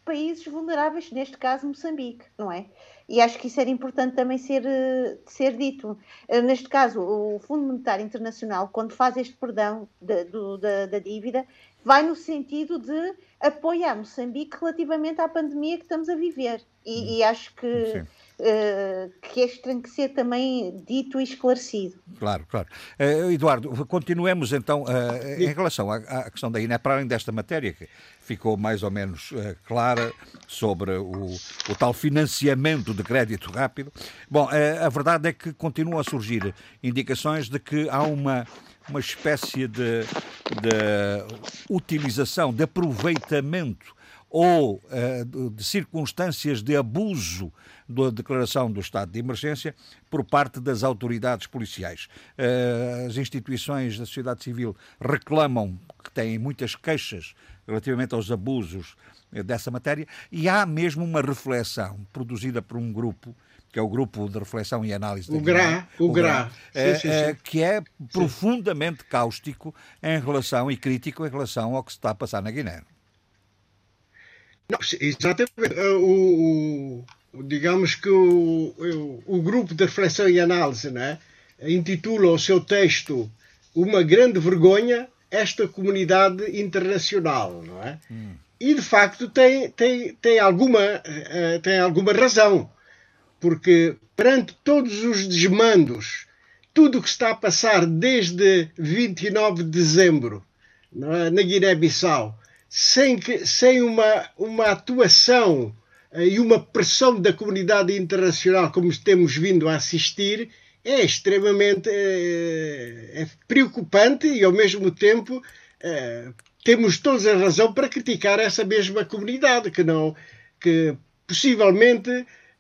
países vulneráveis, neste caso Moçambique, não é? E acho que isso era importante também ser, eh, ser dito. Eh, neste caso, o Fundo Monetário Internacional, quando faz este perdão da, do, da, da dívida, vai no sentido de apoiar Moçambique relativamente à pandemia que estamos a viver. E, e acho que, uh, que este tem que ser também dito e esclarecido. Claro, claro. Uh, Eduardo, continuemos então uh, em relação à, à, questão da INE, para além desta matéria que ficou mais ou menos clara sobre o, o, tal financiamento de crédito rápido. Bom, a verdade é que continuam a surgir indicações de que há uma uma espécie de, de utilização, de aproveitamento ou uh, de circunstâncias de abuso da declaração do estado de emergência por parte das autoridades policiais. Uh, as instituições da sociedade civil reclamam que têm muitas queixas relativamente aos abusos uh, dessa matéria e há mesmo uma reflexão produzida por um grupo que é o grupo de reflexão e análise o GRA, o, o GRA, é, sim, sim, sim. que é profundamente cáustico em relação e crítico em relação ao que se está a passar na Guiné. Não, exatamente. Eh, o, digamos que o, o, grupo de reflexão e análise né, intitula o seu texto Uma Grande Vergonha esta comunidade internacional, não é? Hum. E de facto tem, tem, tem, alguma, eh, tem alguma razão porque perante todos os desmandos, tudo o que está a passar desde 29 de dezembro é, na Guiné-Bissau, sem, que, sem uma, uma atuação e uma pressão da comunidade internacional, como temos vindo a assistir, é extremamente é, é preocupante e, ao mesmo tempo, é, temos toda a razão para criticar essa mesma comunidade, que não que possivelmente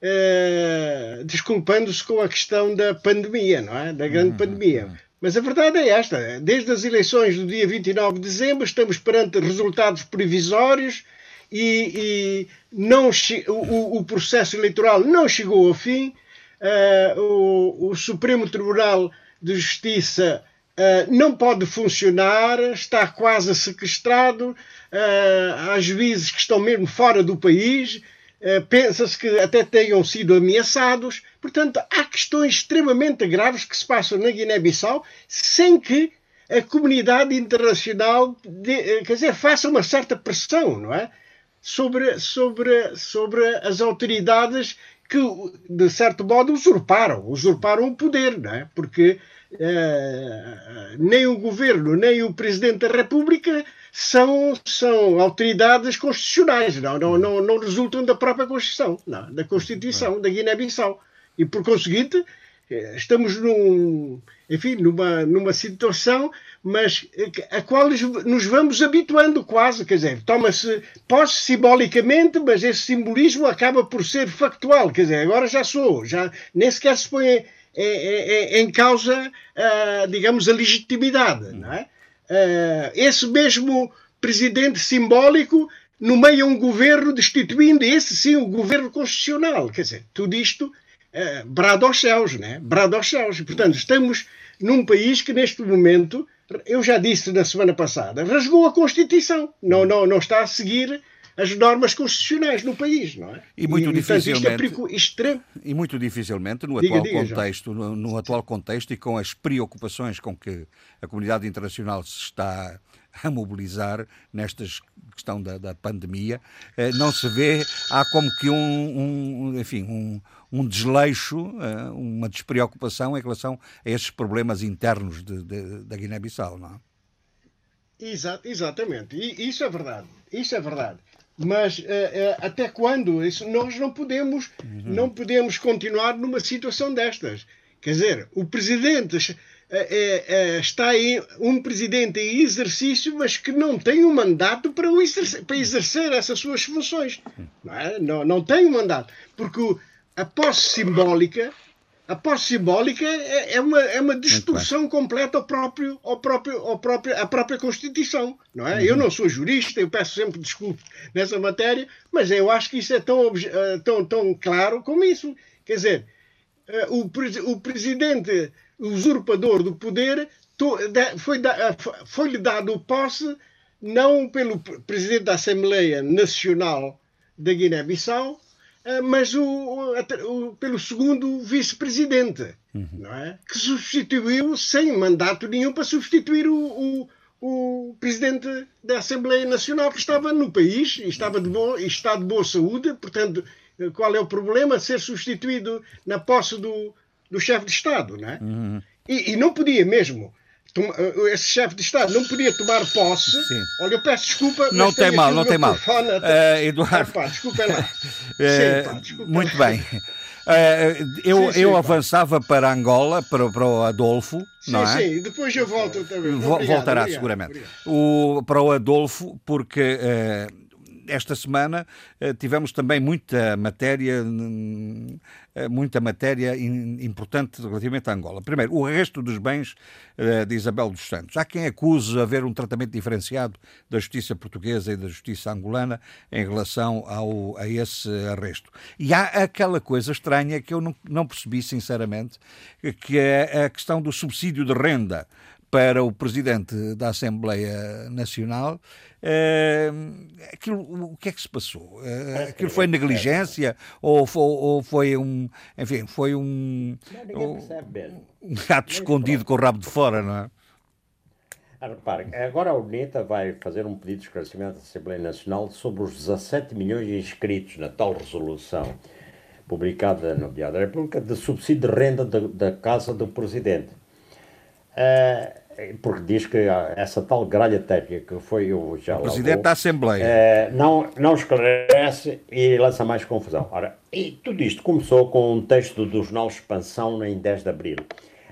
eh, desculpando-se com a questão da pandemia, não é? Da grande uhum. pandemia. Mas a verdade é esta: desde as eleições do dia 29 de dezembro, estamos perante resultados provisórios e, e não, o, o, processo eleitoral não chegou ao fim. Uh, o, o, Supremo Tribunal de Justiça uh, não pode funcionar, está quase sequestrado. Uh, há juízes que estão mesmo fora do país eh, pensa-se que até tenham sido ameaçados. Portanto, há questões extremamente graves que se passam na Guiné-Bissau sem que a comunidade internacional de, quer dizer, faça uma certa pressão, não é? Sobre, sobre, sobre as autoridades que, de certo modo, usurparam, usurparam o poder, não é? Porque eh, nem o governo, nem o presidente da República são, são autoridades constitucionais, não, não, não, não resultam da própria Constituição, não, da Constituição da Guiné-Bissau. E, por conseguinte, eh, estamos num, enfim, numa, numa situação, mas a qual nos vamos habituando quase, quer dizer, toma-se posse simbolicamente, mas esse simbolismo acaba por ser factual, quer dizer, agora já sou, já nem sequer se põe em, em, em causa, uh, digamos, a legitimidade, não é? uh, esse mesmo presidente simbólico nomeia um governo destituindo esse sim o governo constitucional. Quer dizer, tudo isto uh, brado aos céus, né? Brado aos céus. Portanto, estamos num país que neste momento, eu já disse na semana passada, rasgou a Constituição. Não, não, não está a seguir as normas constitucionais no país, não é? E muito e, dificilmente portanto, é extremo... e muito dificilmente no diga, atual diga, contexto, no, no, atual contexto e com as preocupações com que a comunidade internacional se está a mobilizar nesta questão da, da pandemia, eh, não se vê há como que um, um enfim um, um desleixo, eh, uma despreocupação em relação a esses problemas internos de, de, da Guiné-Bissau, não é? Exato, exatamente. E isso é verdade. Isso é verdade. Mas uh, uh, até quando? Isso, nós não podemos, uhum. não podemos continuar numa situação destas. Quer dizer, o presidente é, é, está em, um presidente em exercício, mas que não tem um mandato para, exercer, para exercer essas suas funções. Não, é? não, não tem um mandato. Porque a posse simbólica a posse simbólica é, é, uma, é uma distorção completa ao próprio, ao próprio, ao próprio, à própria Constituição. Não é? Uhum. Eu não sou jurista, eu peço sempre desculpas nessa matéria, mas eu acho que isso é tão, eh, tão, tão claro como isso. Quer dizer, eh, o, o presidente usurpador do poder foi-lhe eh, foi dado posse não pelo presidente da Assembleia Nacional da Guiné-Bissau, eh, mas o, o, pelo segundo vice-presidente, uhum. é? Que substituiu sem mandato nenhum para substituir o, o, presidente da Assembleia Nacional que estava no país e estava de boa, está de boa saúde, portanto, eh, qual é o problema? Ser substituído na posse do, do chefe de Estado, não é? Uhum. E, e, não podia mesmo. Eh, esse chefe de Estado não podia tomar posse. Sim. Olha, eu peço desculpa. Não tem mal, não tem mal. Uh, Eduardo. Ah, pá, desculpa lá. Uh, sim, desculpa muito lá. bem. Uh, eu, sim, sim, eu pá. avançava para Angola, para, para o Adolfo, sim, não é? Sim, depois eu volto também. Obrigado, Voltará obrigado, seguramente. Obrigado. O, para o Adolfo, porque uh, esta semana eh, tivemos também muita matéria, eh, muita matéria importante relativamente a Angola. Primeiro, o resto dos bens eh, de Isabel dos Santos. Há quem acuse haver um tratamento diferenciado da justiça portuguesa e da justiça angolana em relação ao, a esse arresto. E há aquela coisa estranha que eu não, não percebi, sinceramente, que é a questão do subsídio de renda para o presidente da Assembleia Nacional. Uh, aquilo, o que é que se passou? Uh, aquilo foi negligência ou, foi, ou foi um, enfim, foi um, um, gato escondido com o rabo de fora, não é? Ah, repare, agora a UNITA vai fazer um pedido de esclarecimento à Assembleia Nacional sobre os 17 milhões de inscritos na tal resolução publicada no Diário da República de subsídio de renda da, da Casa do Presidente. Uh, porque diz que essa tal gralha técnica que foi o já o Presidente da Assembleia é, não, não esclarece e lança mais confusão. Ora, e tudo isto começou com um texto do jornal Expansão em 10 de Abril,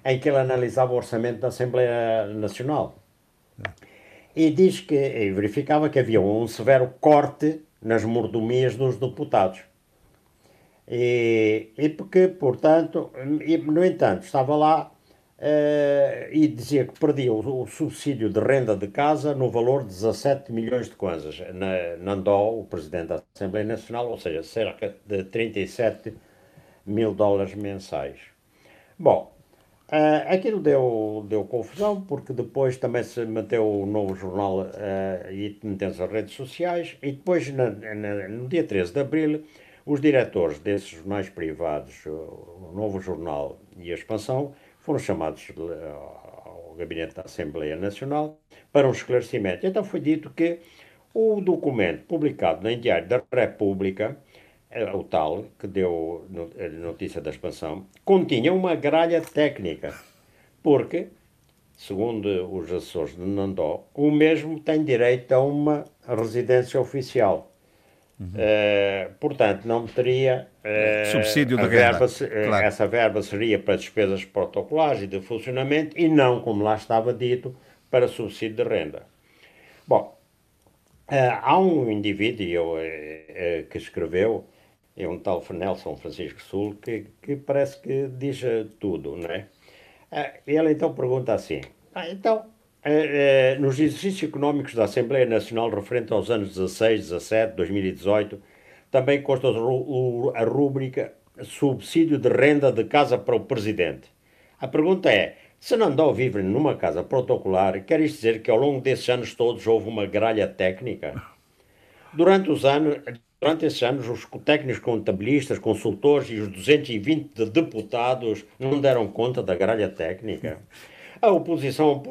em que ele analisava o orçamento da Assembleia Nacional. E diz que, e verificava que havia um severo corte nas mordomias dos deputados. E, e porque, portanto, e, no entanto, estava lá Uh, e dizia que perdia o, o, subsídio de renda de casa no valor de 17 milhões de kwanzas. Na, Nandó, o presidente da Assembleia Nacional, ou seja, cerca de 37 mil dólares mensais. Bom, uh, aquilo deu, deu confusão, porque depois também se meteu o novo jornal uh, e meteu-se as redes sociais, e depois, na, na, no dia 13 de abril, os diretores desses jornais privados, o novo jornal e a expansão, foram chamados eh, ao gabinete da Assembleia Nacional para um esclarecimento. Então foi dito que o documento publicado no Diário da República, eh, o tal que deu a notícia da expansão, continha uma gralha técnica, porque, segundo os assessores de Nandó, o mesmo tem direito a uma residência oficial. Uhum. Uh, portanto, não teria uh, subsídio de verba. Eh, claro. Essa verba seria para despesas protocolares e de funcionamento e não, como lá estava dito, para subsídio de renda. Bom, uh, há um indivíduo que escreveu, é um tal Nelson Francisco Sul, que, que parece que diz tudo, não é? ele então pergunta assim: ah, então, nos exercícios económicos da Assembleia Nacional referente aos anos 16, 17, 2018, também consta a rúbrica subsídio de renda de casa para o Presidente. A pergunta é, se Nandó vive numa casa protocolar, quer isto dizer que ao longo desses anos todos houve uma gralha técnica? Durante os anos, durante esses anos, os técnicos contabilistas, consultores e os 220 deputados não deram conta da gralha técnica? A oposição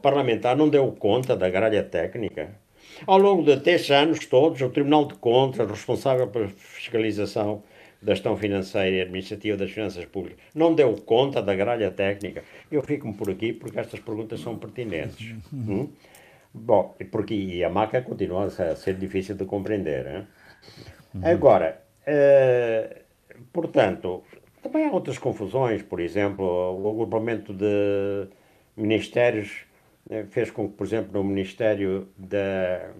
parlamentar não deu conta da gralha técnica. Ao longo de três anos todos, o Tribunal de Contas, responsável pela fiscalização da gestão financeira e administrativa das finanças públicas, não deu conta da gralha técnica. Eu fico-me por aqui porque estas perguntas são pertinentes. Hum? Bom, porque e a maca continua a ser difícil de compreender. Hein? Agora, uh, portanto, também há outras confusões, por exemplo, o agrupamento de ministérios eh, fez com que, por exemplo, no Ministério da,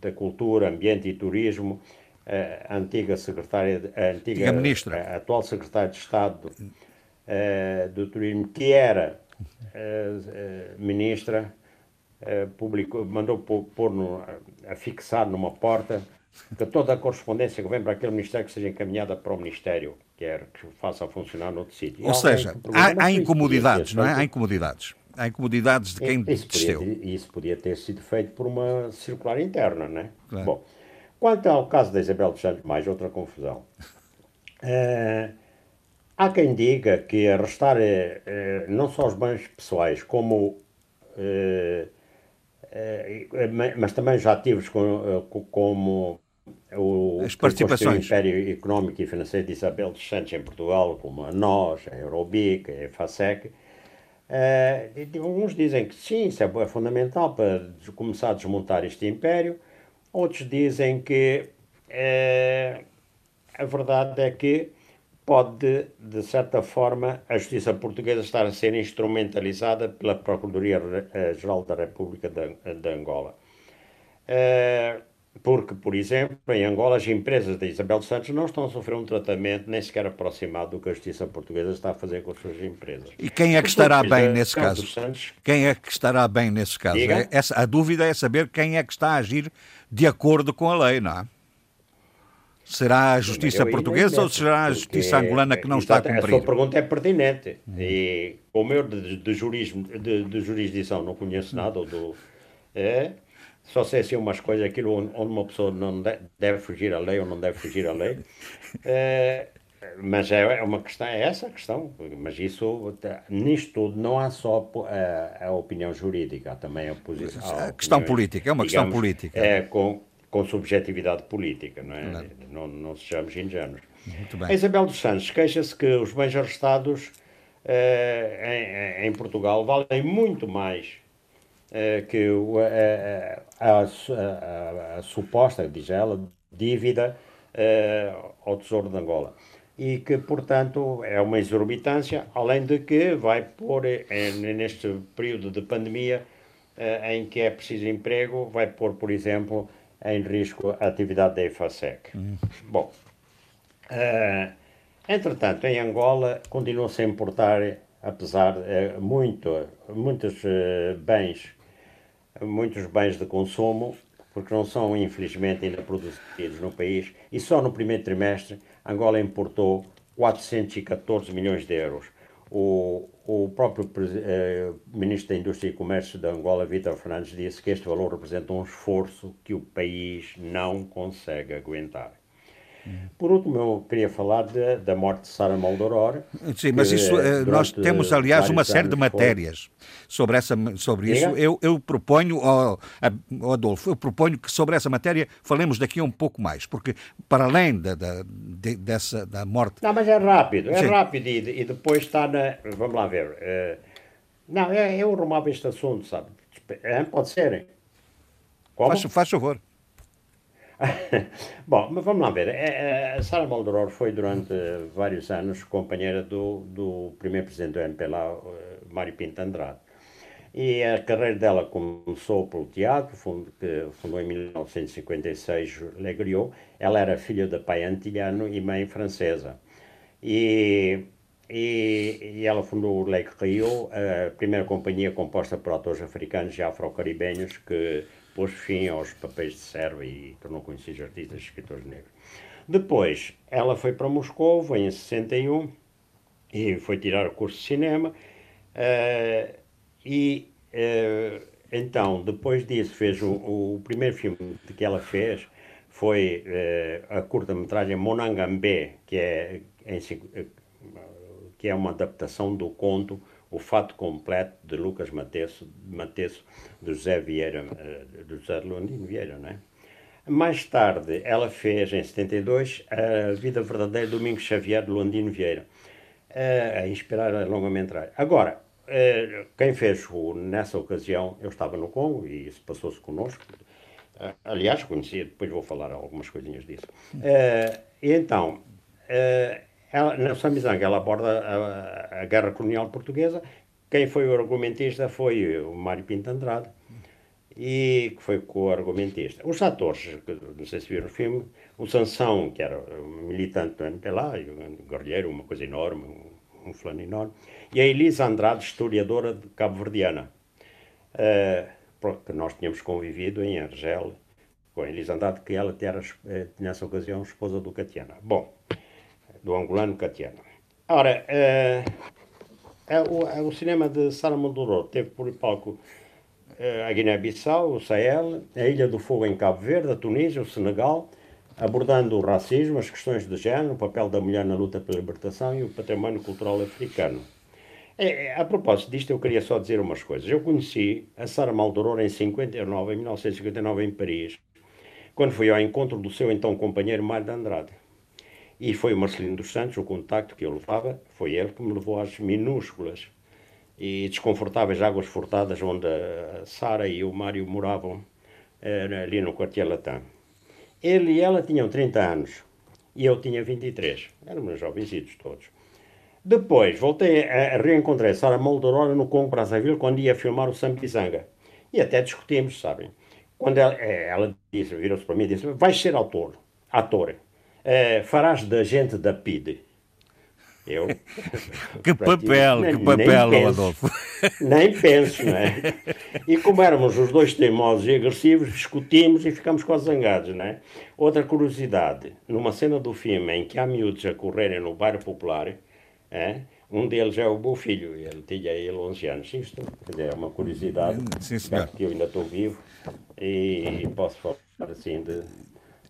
da Cultura, Ambiente e Turismo, a antiga secretária, a antiga ministra. a atual secretária de Estado eh, do Turismo, que era eh, eh, ministra, eh, publicou, mandou pôr, pôr no, a fixar numa porta que toda a correspondência que vem para aquele ministério que seja encaminhada para o ministério, quer que faça funcionar noutro sítio. Ou seja, há, "Mas há incomodidades, não é? Há incomodidades. Há incomodidades de quem isso podia, desceu. ter- isso podia ter sido feito por uma circular interna, não é? Claro. Bom, quanto ao caso da Isabel dos Santos, mais outra confusão. Eh, há quem diga que arrestar eh, eh, não só os bens pessoais, como ma- mas também já ativos com, co- como o As participações. Império Económico e Financeiro de Isabel dos Santos em Portugal, como a nós, a Eurobic, a EFASEC, eh, e alguns dizem que sim, isso é é fundamental para começar a desmontar este império. Outros dizem que eh, a verdade é que pode, de certa forma, a justiça portuguesa estar a ser instrumentalizada pela Procuradoria-Geral da República de, de Angola. Eh, porque, por exemplo, em Angola as empresas da Isabel dos Santos não estão a sofrer um tratamento nem sequer aproximado do que a justiça portuguesa está a fazer com as suas empresas. E quem é que estará Depois, bem nesse caso? Santos Quem é que estará bem nesse caso? É- essa- a dúvida é saber quem é que está a agir de acordo com a lei, não é? Será a justiça Eu portuguesa ou será a justiça angolana que não está a exato, A cumprir? sua pergunta é pertinente. E como eu de, de, jurismo, de, de jurisdição não conheço nada, ou do, é, só sei assim umas coisas, aquilo onde uma pessoa não de- deve fugir à lei ou não deve fugir à lei. É, mas é uma questão, é essa a questão. Mas isso, nisto tudo, não há só a, a opinião jurídica, há também a posição. A há questão opiniões, política, é uma questão política. É, com, com subjetividade política, não é? Não, não sejamos ingênuos. Muito A bem. Isabel dos Santos queixa-se que os bens arrestados eh, em, em Portugal valem muito mais eh, que o- a, a- a a- suposta, diz ela, dívida ao Tesouro de Angola. E que, portanto, é uma exorbitância, além de que vai pôr, neste período de pandemia, em que é preciso emprego, vai pôr, por exemplo, em risco a atividade da EFASEC. Bom, eh, entretanto, em Angola continua-se a importar, apesar de muito, muitos eh, bens, muitos bens de consumo, porque não são, infelizmente, ainda produzidos no país, e só no primeiro trimestre Angola importou 414 milhões de euros. O, o próprio eh, Ministro da Indústria e Comércio de Angola, Vítor Fernandes, disse que este valor representa um esforço que o país não consegue aguentar. Por último, eu queria falar de- da morte de Sara Moldoror. Sim, mas isso, eh, nós durante temos, aliás, uma série de anos foi- matérias sobre, essa, sobre isso. Eu, eu proponho, a- Adolfo, eu proponho que sobre essa matéria falemos daqui a um pouco mais, porque para além da, da, de- dessa, da morte. Não, mas é rápido, é Sim. rápido e, e depois está na. Vamos lá ver. eh, não, é, eu arrumava este assunto, sabe? Pode ser. Como? Faz, faz favor. Bom, mas vamos lá ver. É, é, A Sara Moldoror foi durante vários anos companheira do, do primeiro presidente do MPLA, eh, Mário Pinto Andrade. E a carreira dela começou pelo teatro, que fundou em 1956 Le Griot. Ela era filha de pai antilhano e mãe francesa. E, e, e ela fundou o a primeira companhia composta por atores africanos e afro-caribenhos que pôs fim aos papéis de serva e tornou conhecidos artistas e escritores negros. Depois, ela foi para Moscou, em 61, e foi tirar o curso de cinema. eh, e eh, então, depois disso, fez o, o primeiro filme que ela fez foi eh, a curta-metragem Monangambé, que é, em que é uma adaptação do conto O Fato Completo de Lucas Matesso, Matesso de José Vieira, eh, de José Londino Vieira, não é? Mais tarde, ela fez, em 72, A Vida Verdadeira de Domingos Xavier de Londino Vieira, eh, a inspirar a longa-metragem. Agora, eh, quem fez o, nessa ocasião, eu estava no Congo e isso passou-se connosco. Aliás, conhecia, depois vou falar algumas coisinhas disso. Então, ela, na Samizanga ela aborda a, a, guerra colonial portuguesa. Quem foi o argumentista foi o Mário Pinto Andrade, e que foi co-argumentista. Os atores, não sei se viram o filme, o Sansão, que era militante do MPLA, um guerrilheiro, uma coisa enorme, um, um fulano enorme, e a Elisa Andrade, historiadora cabo-verdiana, uh, que nós tínhamos convivido em Argel com a Elisa Andrade, que ela era, eh, nessa ocasião, esposa do Catiana. Bom, do angolano Catiana. Ora, uh, o, o, cinema de Sara Moldorou teve por palco uh, a Guiné-Bissau, o Sahel, a Ilha do Fogo em Cabo Verde, a Tunísia, o Senegal, abordando o racismo, as questões de género, o papel da mulher na luta pela libertação e o património cultural africano. É, é, a propósito disto, eu queria só dizer umas coisas. Eu conheci a Sara Maldoror em 59, em 1959, em Paris, quando fui ao encontro do seu então companheiro Mário de Andrade. E foi o Marcelino dos Santos, o contacto que eu levava, foi ele que me levou às minúsculas e desconfortáveis águas furtadas onde a Sara e o Mário moravam, eh, ali no quartier Latam. Ele e ela tinham 30 anos e eu tinha 23. Éramos jovencitos todos. Depois voltei a, reencontrar Sara Moldorora no Congo Brazzaville quando ia filmar o Sampizanga. E até discutimos, sabem. Quando ela, eh, ela disse, virou-se para mim e disse: Vais ser autor, ator, é, farás da gente da PIDE. Eu. que papel, nem, que papel, penso, Adolfo. Nem penso, não é? E como éramos os dois teimosos e agressivos, discutimos e ficamos quase zangados, não é? Outra curiosidade: numa cena do filme em que há miúdos a correrem no bairro popular, é? um deles é o meu filho, ele tinha ele 11 anos. Isto é uma curiosidade, Sim, que eu ainda estou vivo e posso falar assim de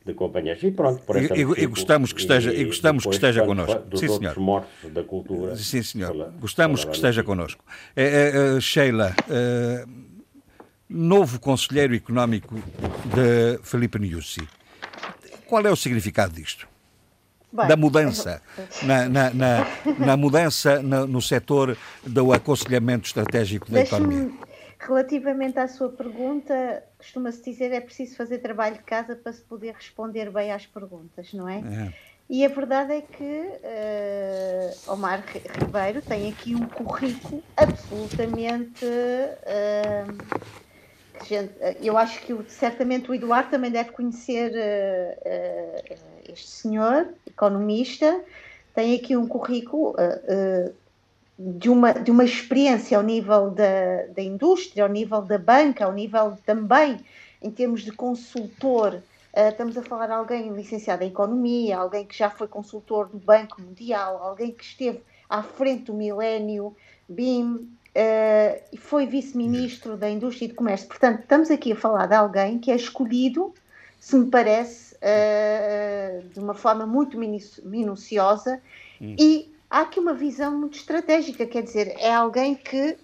de companhias. E pronto, por essa e, e, gostamos que esteja, e, gostamos que esteja connosco. Dos Sim, senhor. mortos da cultura. Sim, senhor. Pela, gostamos pela que esteja connosco. É, é, é, Sheila, é, novo conselheiro económico de Felipe Niusi. Qual é o significado disto? Bem, da mudança, na, na, na, na mudança no, no setor do aconselhamento estratégico da economia. Relativamente à sua pergunta, costuma-se dizer é preciso fazer trabalho de casa para se poder responder bem às perguntas, não é? é. E a verdade é que uh, Omar Ribeiro tem aqui um currículo absolutamente. Uh, gente, eu acho que certamente o Eduardo também deve conhecer uh, este senhor, economista, tem aqui um currículo de uma, de uma experiência ao nível da, da indústria, ao nível da banca, ao nível também em termos de consultor. Uh, estamos a falar de alguém licenciado em Economia, alguém que já foi consultor do Banco Mundial, alguém que esteve à frente do milénio BIM uh, e foi vice-ministro da Indústria e do Comércio. Portanto, estamos aqui a falar de alguém que é escolhido, se me parece, uh, de uma forma muito minuciosa hum. e há aqui uma visão muito estratégica, quer dizer, é alguém que,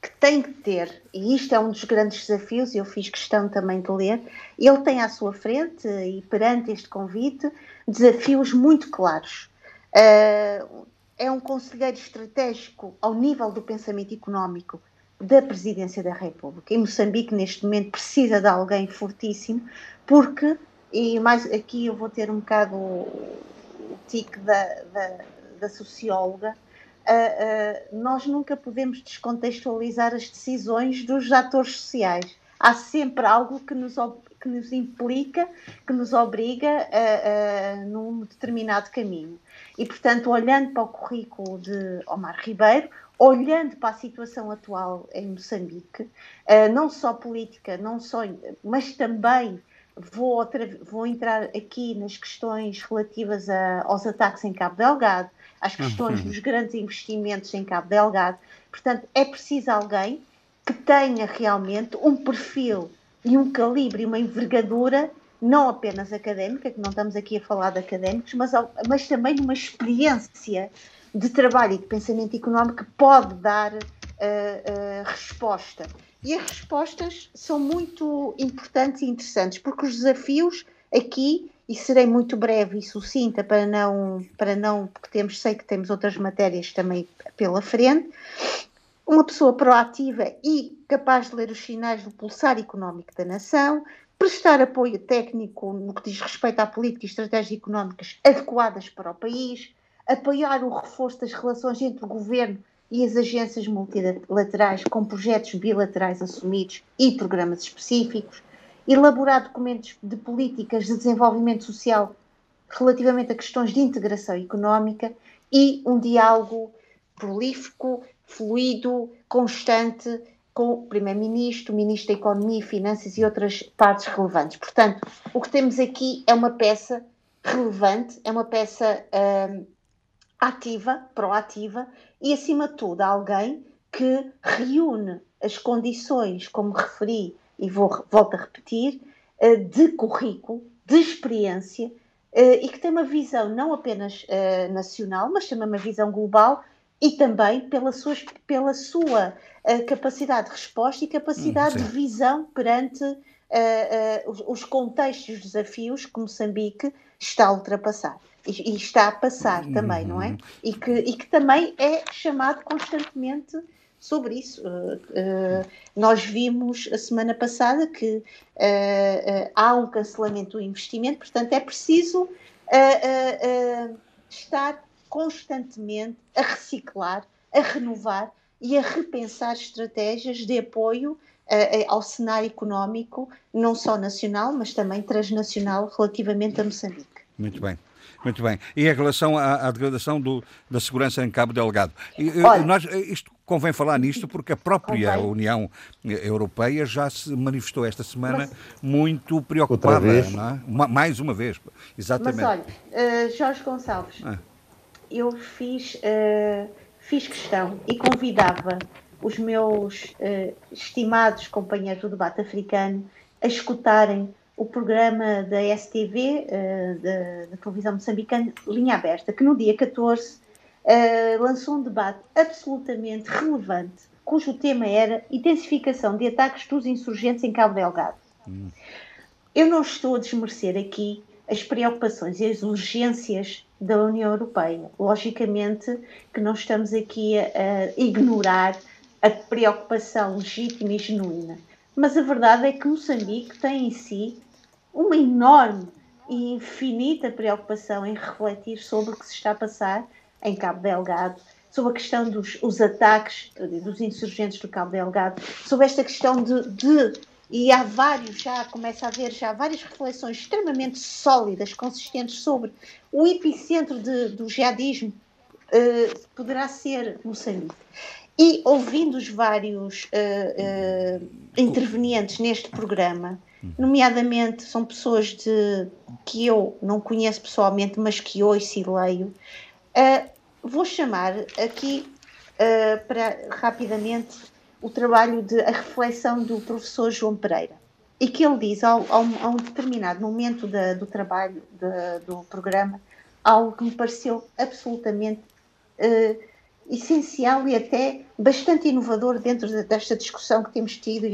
que tem que ter, e isto é um dos grandes desafios, eu fiz questão também de ler, ele tem à sua frente e perante este convite desafios muito claros. Uh, é um conselheiro estratégico ao nível do pensamento económico da Presidência da República. E Moçambique, neste momento, precisa de alguém fortíssimo, porque, e mais aqui eu vou ter um bocado o tique da, da, da socióloga, uh, uh, nós nunca podemos descontextualizar as decisões dos atores sociais. Há sempre algo que nos, que nos implica, que nos obriga a, a, num determinado caminho. E, portanto, olhando para o currículo de Omar Ribeiro, olhando para a situação atual em Moçambique, uh, não só política, não só, mas também vou, outra, vou entrar aqui nas questões relativas a, aos ataques em Cabo Delgado, às questões uhum. dos grandes investimentos em Cabo Delgado. Portanto, é preciso alguém que tenha realmente um perfil e um calibre e uma envergadura, não apenas académica, que não estamos aqui a falar de académicos, mas, mas também uma experiência de trabalho e de pensamento económico que pode dar uh, uh, resposta. E as respostas são muito importantes e interessantes, porque os desafios aqui e serei muito breve e sucinta para não, para não, porque temos, sei que temos outras matérias também pela frente. Uma pessoa proativa e capaz de ler os sinais do pulsar económico da nação, prestar apoio técnico no que diz respeito à política e estratégias económicas adequadas para o país, apoiar o reforço das relações entre o governo e as agências multilaterais com projetos bilaterais assumidos e programas específicos, elaborar documentos de políticas de desenvolvimento social relativamente a questões de integração económica e um diálogo prolífico, fluido, constante com o Primeiro-Ministro, o Ministro da Economia e Finanças e outras partes relevantes. Portanto, o que temos aqui é uma peça relevante, é uma peça hum, ativa, proativa e, acima de tudo, alguém que reúne as condições, como referi e vou, volto a repetir, uh, de currículo, de experiência uh, e que tem uma visão não apenas uh, nacional, mas também uma visão global e também pela sua, pela sua capacidade de resposta e capacidade hum, de visão perante os, os contextos e os desafios que Moçambique está a ultrapassar e, e está a passar também, não é? Uhum. E que, e que também é chamado constantemente sobre isso. Uh, uh, nós vimos a semana passada que uh, há um cancelamento do investimento, portanto é preciso estar constantemente a reciclar, a renovar e a repensar estratégias de apoio ao cenário económico, não só nacional, mas também transnacional, relativamente a Moçambique. Muito bem. Muito bem. E em relação à, à degradação do, da segurança em Cabo Delgado? Olha, nós, isto convém falar nisto porque a própria convém. União Europeia já se manifestou esta semana mas, muito preocupada, é? mais uma vez. Exatamente. Mas olha, uh, Jorge Gonçalves, ah. eu fiz, uh, fiz questão e convidava os meus uh, estimados companheiros do debate africano a escutarem o programa da STV, eh, da, televisão moçambicana, Linha Aberta, que no dia 14 uh, eh, lançou um debate absolutamente relevante, cujo tema era intensificação de ataques dos insurgentes em Cabo Delgado. Hum. Eu não estou a desmerecer aqui as preocupações e as urgências da União Europeia. Logicamente que não estamos aqui a, a ignorar a preocupação legítima e genuína. Mas a verdade é que Moçambique tem em si uma enorme e infinita preocupação em refletir sobre o que se está a passar em Cabo Delgado, sobre a questão dos os ataques dos insurgentes do Cabo Delgado, sobre esta questão de, de, e há vários, já começa a haver já várias reflexões extremamente sólidas, consistentes sobre o epicentro de, do jihadismo uh, poderá ser Moçambique. E ouvindo os vários uh, uh, intervenientes neste programa, nomeadamente são pessoas de, que eu não conheço pessoalmente, mas que ouço e leio. Uh, vou chamar aqui para rapidamente o trabalho de a reflexão do professor João Pereira e que ele diz ao, ao, a um determinado momento da, do trabalho de, do programa algo que me pareceu absolutamente uh, essencial e até bastante inovador dentro desta discussão que temos tido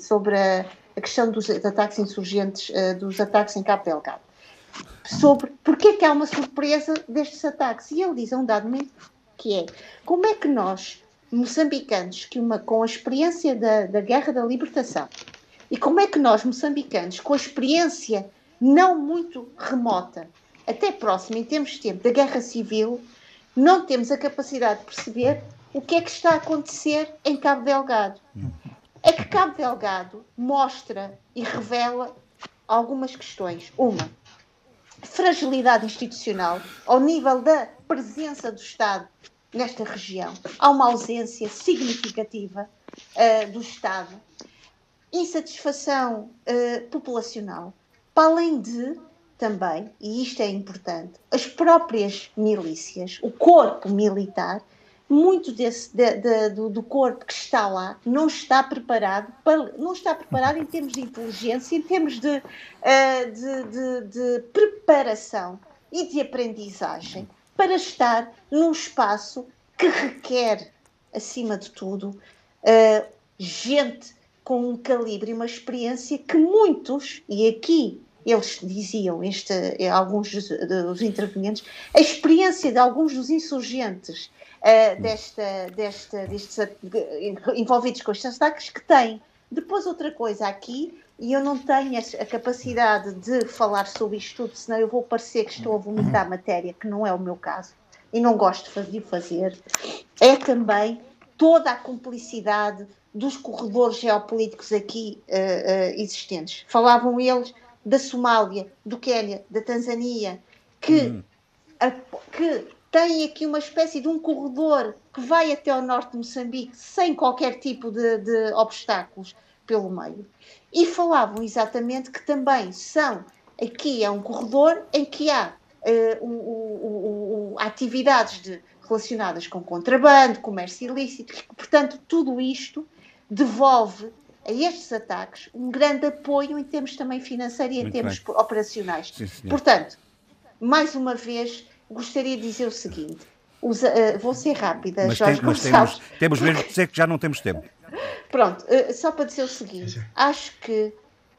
sobre a, questão dos ataques insurgentes, dos ataques em Cabo Delgado, sobre porque é que há uma surpresa destes ataques. E ele diz a um dado momento que é como é que nós, moçambicanos, que uma, com a experiência da, da Guerra da Libertação, e como é que nós, moçambicanos, com a experiência não muito remota, até próxima em termos de tempo, da Guerra Civil, não temos a capacidade de perceber o que é que está a acontecer em Cabo Delgado é que Cabo Delgado mostra e revela algumas questões. Uma, fragilidade institucional ao nível da presença do Estado nesta região. Há uma ausência significativa uh, do Estado. Insatisfação uh, populacional. Para além de, também, e isto é importante, as próprias milícias, o corpo militar, muito desse, de, de, do, do, corpo que está lá não está preparado para, não está preparado em termos de inteligência, em termos de, uh, de, de, preparação e de aprendizagem para estar num espaço que requer, acima de tudo, uh, gente com um calibre e uma experiência que muitos, e aqui eles diziam, este, alguns dos, dos intervenientes, a experiência de alguns dos insurgentes uh, desta, desta, destes envolvidos com estes ataques que têm. Depois, outra coisa aqui, e eu não tenho a capacidade de falar sobre isto tudo, senão eu vou parecer que estou a vomitar matéria, que não é o meu caso. e não gosto de fazer, é também toda a cumplicidade dos corredores geopolíticos aqui uh, uh, existentes. Falavam eles da Somália, do Quênia, da Tanzânia, que, hum. a, que têm aqui uma espécie de um corredor que vai até ao norte de Moçambique sem qualquer tipo de, de obstáculos pelo meio. E falavam exatamente que também são, aqui é um corredor em que há uh, o, o, o, atividades de, relacionadas com contrabando, comércio ilícito, portanto, tudo isto devolve a estes ataques um grande apoio em termos também financeiro e em termos bem. operacionais. Sim, portanto, mais uma vez, gostaria de dizer o seguinte: usa, uh, vou ser rápida, mas Jorge tem, mas temos, temos mesmo que dizer que já não temos tempo. Pronto, uh, só para dizer o seguinte: acho que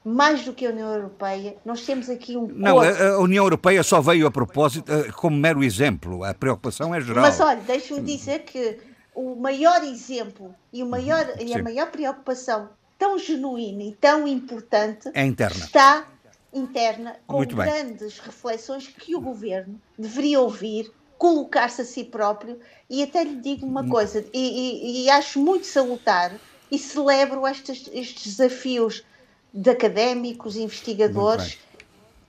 mais do que a União Europeia, nós temos aqui um. Não, a, União Europeia só veio a propósito uh, como mero exemplo. A preocupação é geral. Mas olha, deixe-me dizer que o maior exemplo e, o maior, e a maior preocupação tão genuína e tão importante é interna. está interna, com Muito grandes bem. reflexões que o governo deveria ouvir, colocar-se a si próprio. E até lhe digo uma coisa, e, e, e acho muito salutar e celebro estes, estes desafios de académicos, investigadores.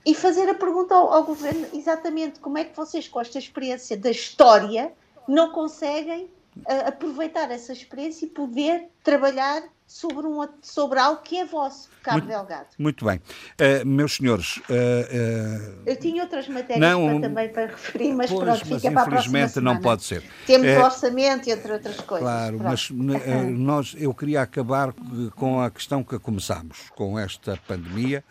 E fazer a pergunta ao, ao governo exatamente como é que vocês, com esta experiência da história, não conseguem uh, aproveitar essa experiência e poder trabalhar sobre, um, sobre algo que é vosso, Cabo muito, Delgado. Muito bem. Uh, meus senhores. Uh, uh, Eu tinha outras matérias não, para, também para referir, mas pois, pronto, mas fica para a próxima Infelizmente não pode ser. Temos o orçamento entre outras coisas. Claro, pronto. mas nós, eu queria acabar com a questão que começámos, com esta pandemia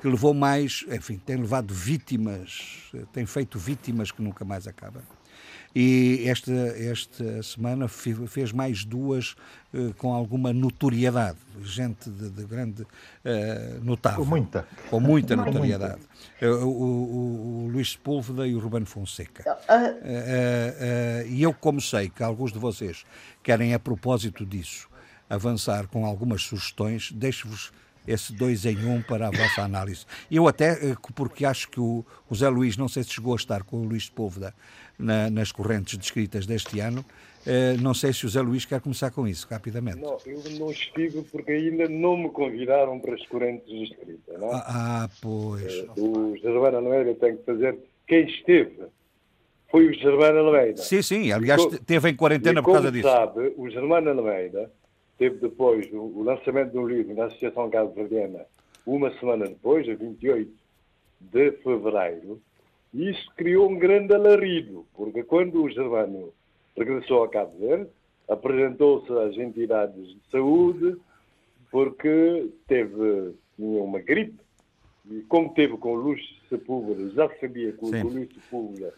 que levou mais, enfim, tem levado vítimas, tem feito vítimas que nunca mais acabam. E esta, esta semana fez mais duas uh, com alguma notoriedade, gente de, de grande uh, notável. Com muita. Com muita notoriedade. Uh, o, o, o, Luís Sepúlveda e o Ruben Fonseca. e eu, como sei que alguns de vocês querem, a propósito disso, avançar com algumas sugestões, deixo-vos esse dois em um para a vossa análise. Eu até, porque acho que o, o Zé Luís, não sei se chegou a estar com o Luís Sepúlveda na, nas correntes descritas deste ano. Uh, não sei se o Zé Luís quer começar com isso, rapidamente. Não, eu não estive porque ainda não me convidaram para as correntes descritas. Não é? ah, ah, pois. Uh, o Gervana Almeida tem que fazer. Quem esteve foi o Gervana Almeida. Sim, sim, aliás, esteve em quarentena por causa disso. sabe, o Gervana Almeida teve depois o, o lançamento de um livro na Associação Cabo Verdiana, uma semana depois, a 28 de fevereiro, e isso criou um grande alarido, porque quando o Gervânio regressou a Cabo Verde, apresentou-se às entidades de saúde, porque teve tinha uma gripe, e como teve com o Luís Sepúlveda, já sabia que o Luís Sepúlveda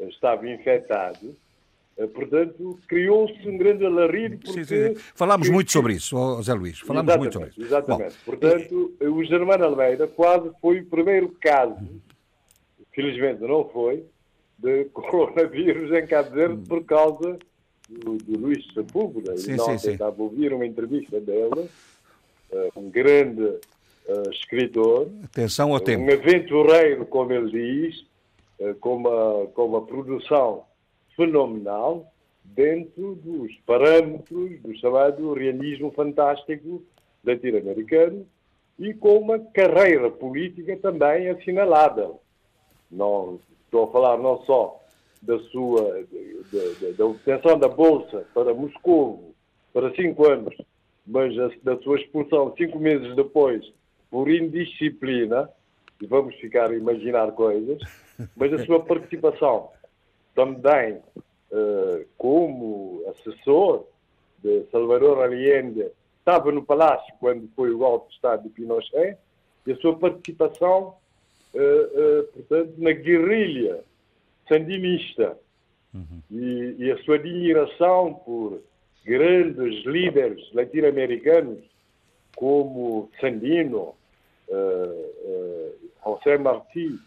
estava infectado, eh, portanto, criou-se um grande alarido. Porque... Sim, sim. Falámos muito sobre isso, José Luís. Falámos muito sobre isso. Exatamente. Bom, portanto, e... o Germano Almeida quase foi o primeiro caso felizmente não foi, de coronavírus em Cabo Verde por causa do, do Luís Sepúlveda. Sim, e não estava a ouvir uma entrevista dele, uh, um grande uh, escritor. Atenção ao tempo. Um aventureiro, como ele diz, uh, com, uma, com uma produção fenomenal dentro dos parâmetros do chamado realismo fantástico latino-americano e com uma carreira política também assinalável. Não, estou a falar não só da sua da obtenção da bolsa para Moscou para cinco anos, mas da sua expulsão cinco meses depois por indisciplina, e vamos ficar a imaginar coisas, mas a sua participação também uh, como assessor de Salvador Allende, estava no Palácio quando foi o golpe de Estado de Pinochet, e a sua participação portanto, na guerrilha sandinista uhum. e, e, a sua admiração por grandes líderes latino-americanos como Sandino, uh, José Martí,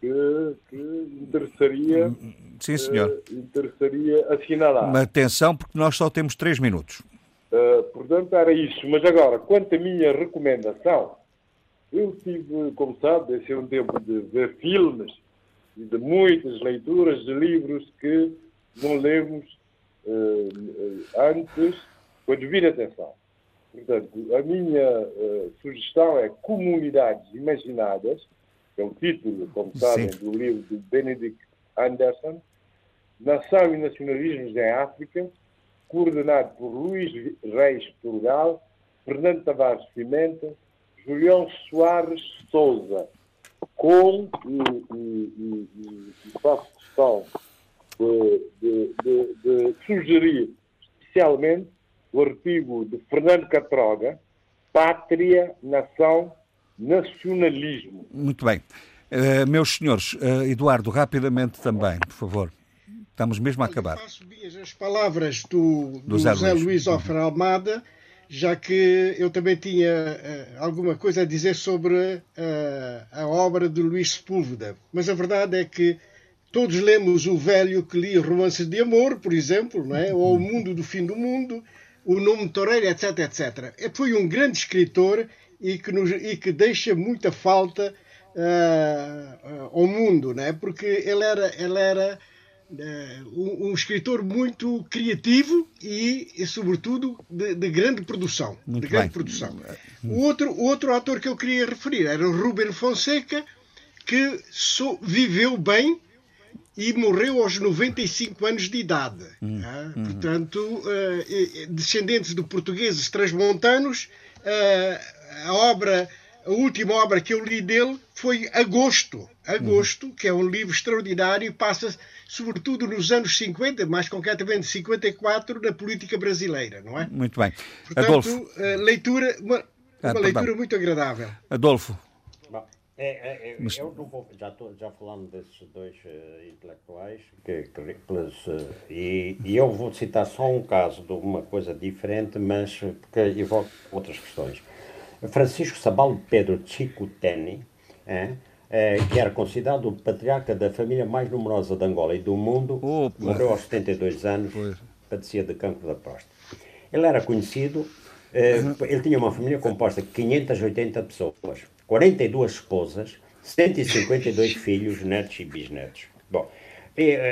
que, que interessaria, Sim, senhor. Uh, interessaria assinalar. Mas atenção, porque nós só temos três minutos. Uh, portanto, era isso. Mas agora, quanto à minha recomendação, eu tive, como sabe, esse é um tempo de ver filmes e de muitas leituras de livros que não lemos uh, antes com a devida atenção. Portanto, a minha uh, sugestão é Comunidades Imaginadas, que é o título, como sabem, do livro de Benedict Anderson, Nação e Nacionalismos em África, coordenado por Luís Reis Portugal, Fernando Tavares Pimenta, Julião Soares Souza, com, e, e, e, e faço questão de, de, de, de, sugerir especialmente o artigo de Fernando Catroga, Pátria, Nação, Nacionalismo. Muito bem. Uh, meus senhores, uh, Eduardo, rapidamente também, por favor. Estamos mesmo a acabar. Eu faço minhas as palavras do, do, do Zé, Luís, Luís Offer Almada, já que eu também tinha uh, alguma coisa a dizer sobre uh, a obra de Luís Sepúlveda. Mas a verdade é que todos lemos o velho que lia romances de amor, por exemplo, não é? ou O Mundo do Fim do Mundo, O Nome Toureiro, etc, etc. Foi um grande escritor e que, nos, e que deixa muita falta uh, ao mundo, não é? porque ele era, ele era um, um, escritor muito criativo e, e sobretudo, de, de, grande produção. Muito de grande bem. produção. O outro, outro ator que eu queria referir era o Ruben Fonseca, que so, viveu bem e morreu aos 95 anos de idade. Hum, ah, hum. Portanto, uh, descendentes de portugueses transmontanos, uh, a obra, a última obra que eu li dele foi Agosto. Agosto, hum. que é um livro extraordinário, passa sobretudo nos anos 50, mais concretamente 54, na política brasileira, não é? Muito bem. Portanto, Adolfo. Uh, leitura, uma, ah, uma leitura muito agradável. Adolfo. É, é, é, Mas... Eu não vou, já, estou já falando desses dois uh, intelectuais, que, que uh, e, e, eu vou citar só um caso de uma coisa diferente, mas porque evoca outras questões. Francisco Sabalo Pedro Chico Teni, é, que era considerado o patriarca da família mais numerosa de Angola e do mundo, Opa. morreu aos 72 anos, pois. padecia de cancro da próstata. Ele era conhecido, uh, ele tinha uma família composta de 580 pessoas 42 esposas, 152 filhos, netos e bisnetos. Bom, eh,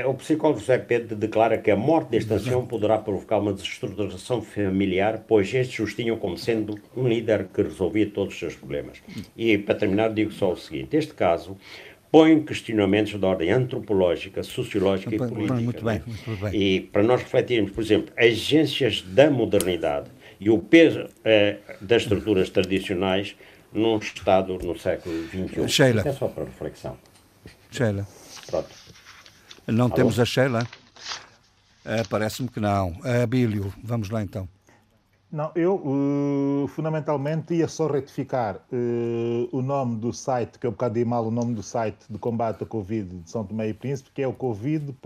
o psicólogo José Pedro declara que a morte deste ancião poderá provocar uma desestruturação familiar, pois estes os tinham como sendo um líder que resolvia todos os seus problemas. E para terminar, digo só o seguinte: este caso põe questionamentos de ordem antropológica, sociológica e política. Muito bem, muito bem. E para nós refletirmos, por exemplo, agências da modernidade e o peso eh, das estruturas tradicionais num Estado no século XXI. Sheila. Isso é só para reflexão. Sheila. Pronto. Não Alô? temos a Sheila? Uh, Parece-me que não. A uh, Bílio, vamos lá então. Não, eu uh, fundamentalmente ia só retificar uh, o nome do site, que eu bocado mal o nome do site de combate à Covid de São Tomé e Príncipe, que é o covid.ms.gov.st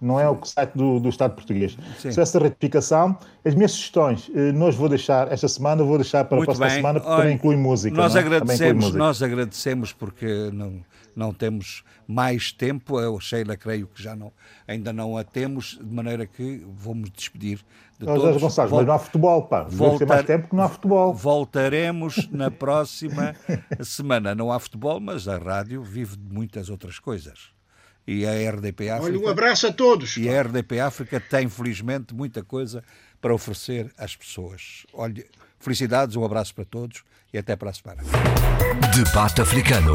não é o site do, do Estado português. Sim. Só essa retificação. As minhas sugestões, eh, nós vou deixar, esta semana, vou deixar para a próxima semana, porque Olha, também inclui música. Nós, é? agradecemos, música. nós agradecemos porque não, não temos mais tempo. Eu, Sheila, creio que já não, ainda não a temos, de maneira que vamos despedir de nós, todos. Gonçalves, Vol mas não há futebol, pá. Voltar, ter mais tempo que não há futebol. Voltaremos na próxima semana. Não há futebol, mas a rádio vive de muitas outras coisas e a RDP África. Olha, um abraço a todos. E a RDP África tem, felizmente, muita coisa para oferecer às pessoas. Olha, felicidades, um abraço para todos e até para a semana. Debate africano.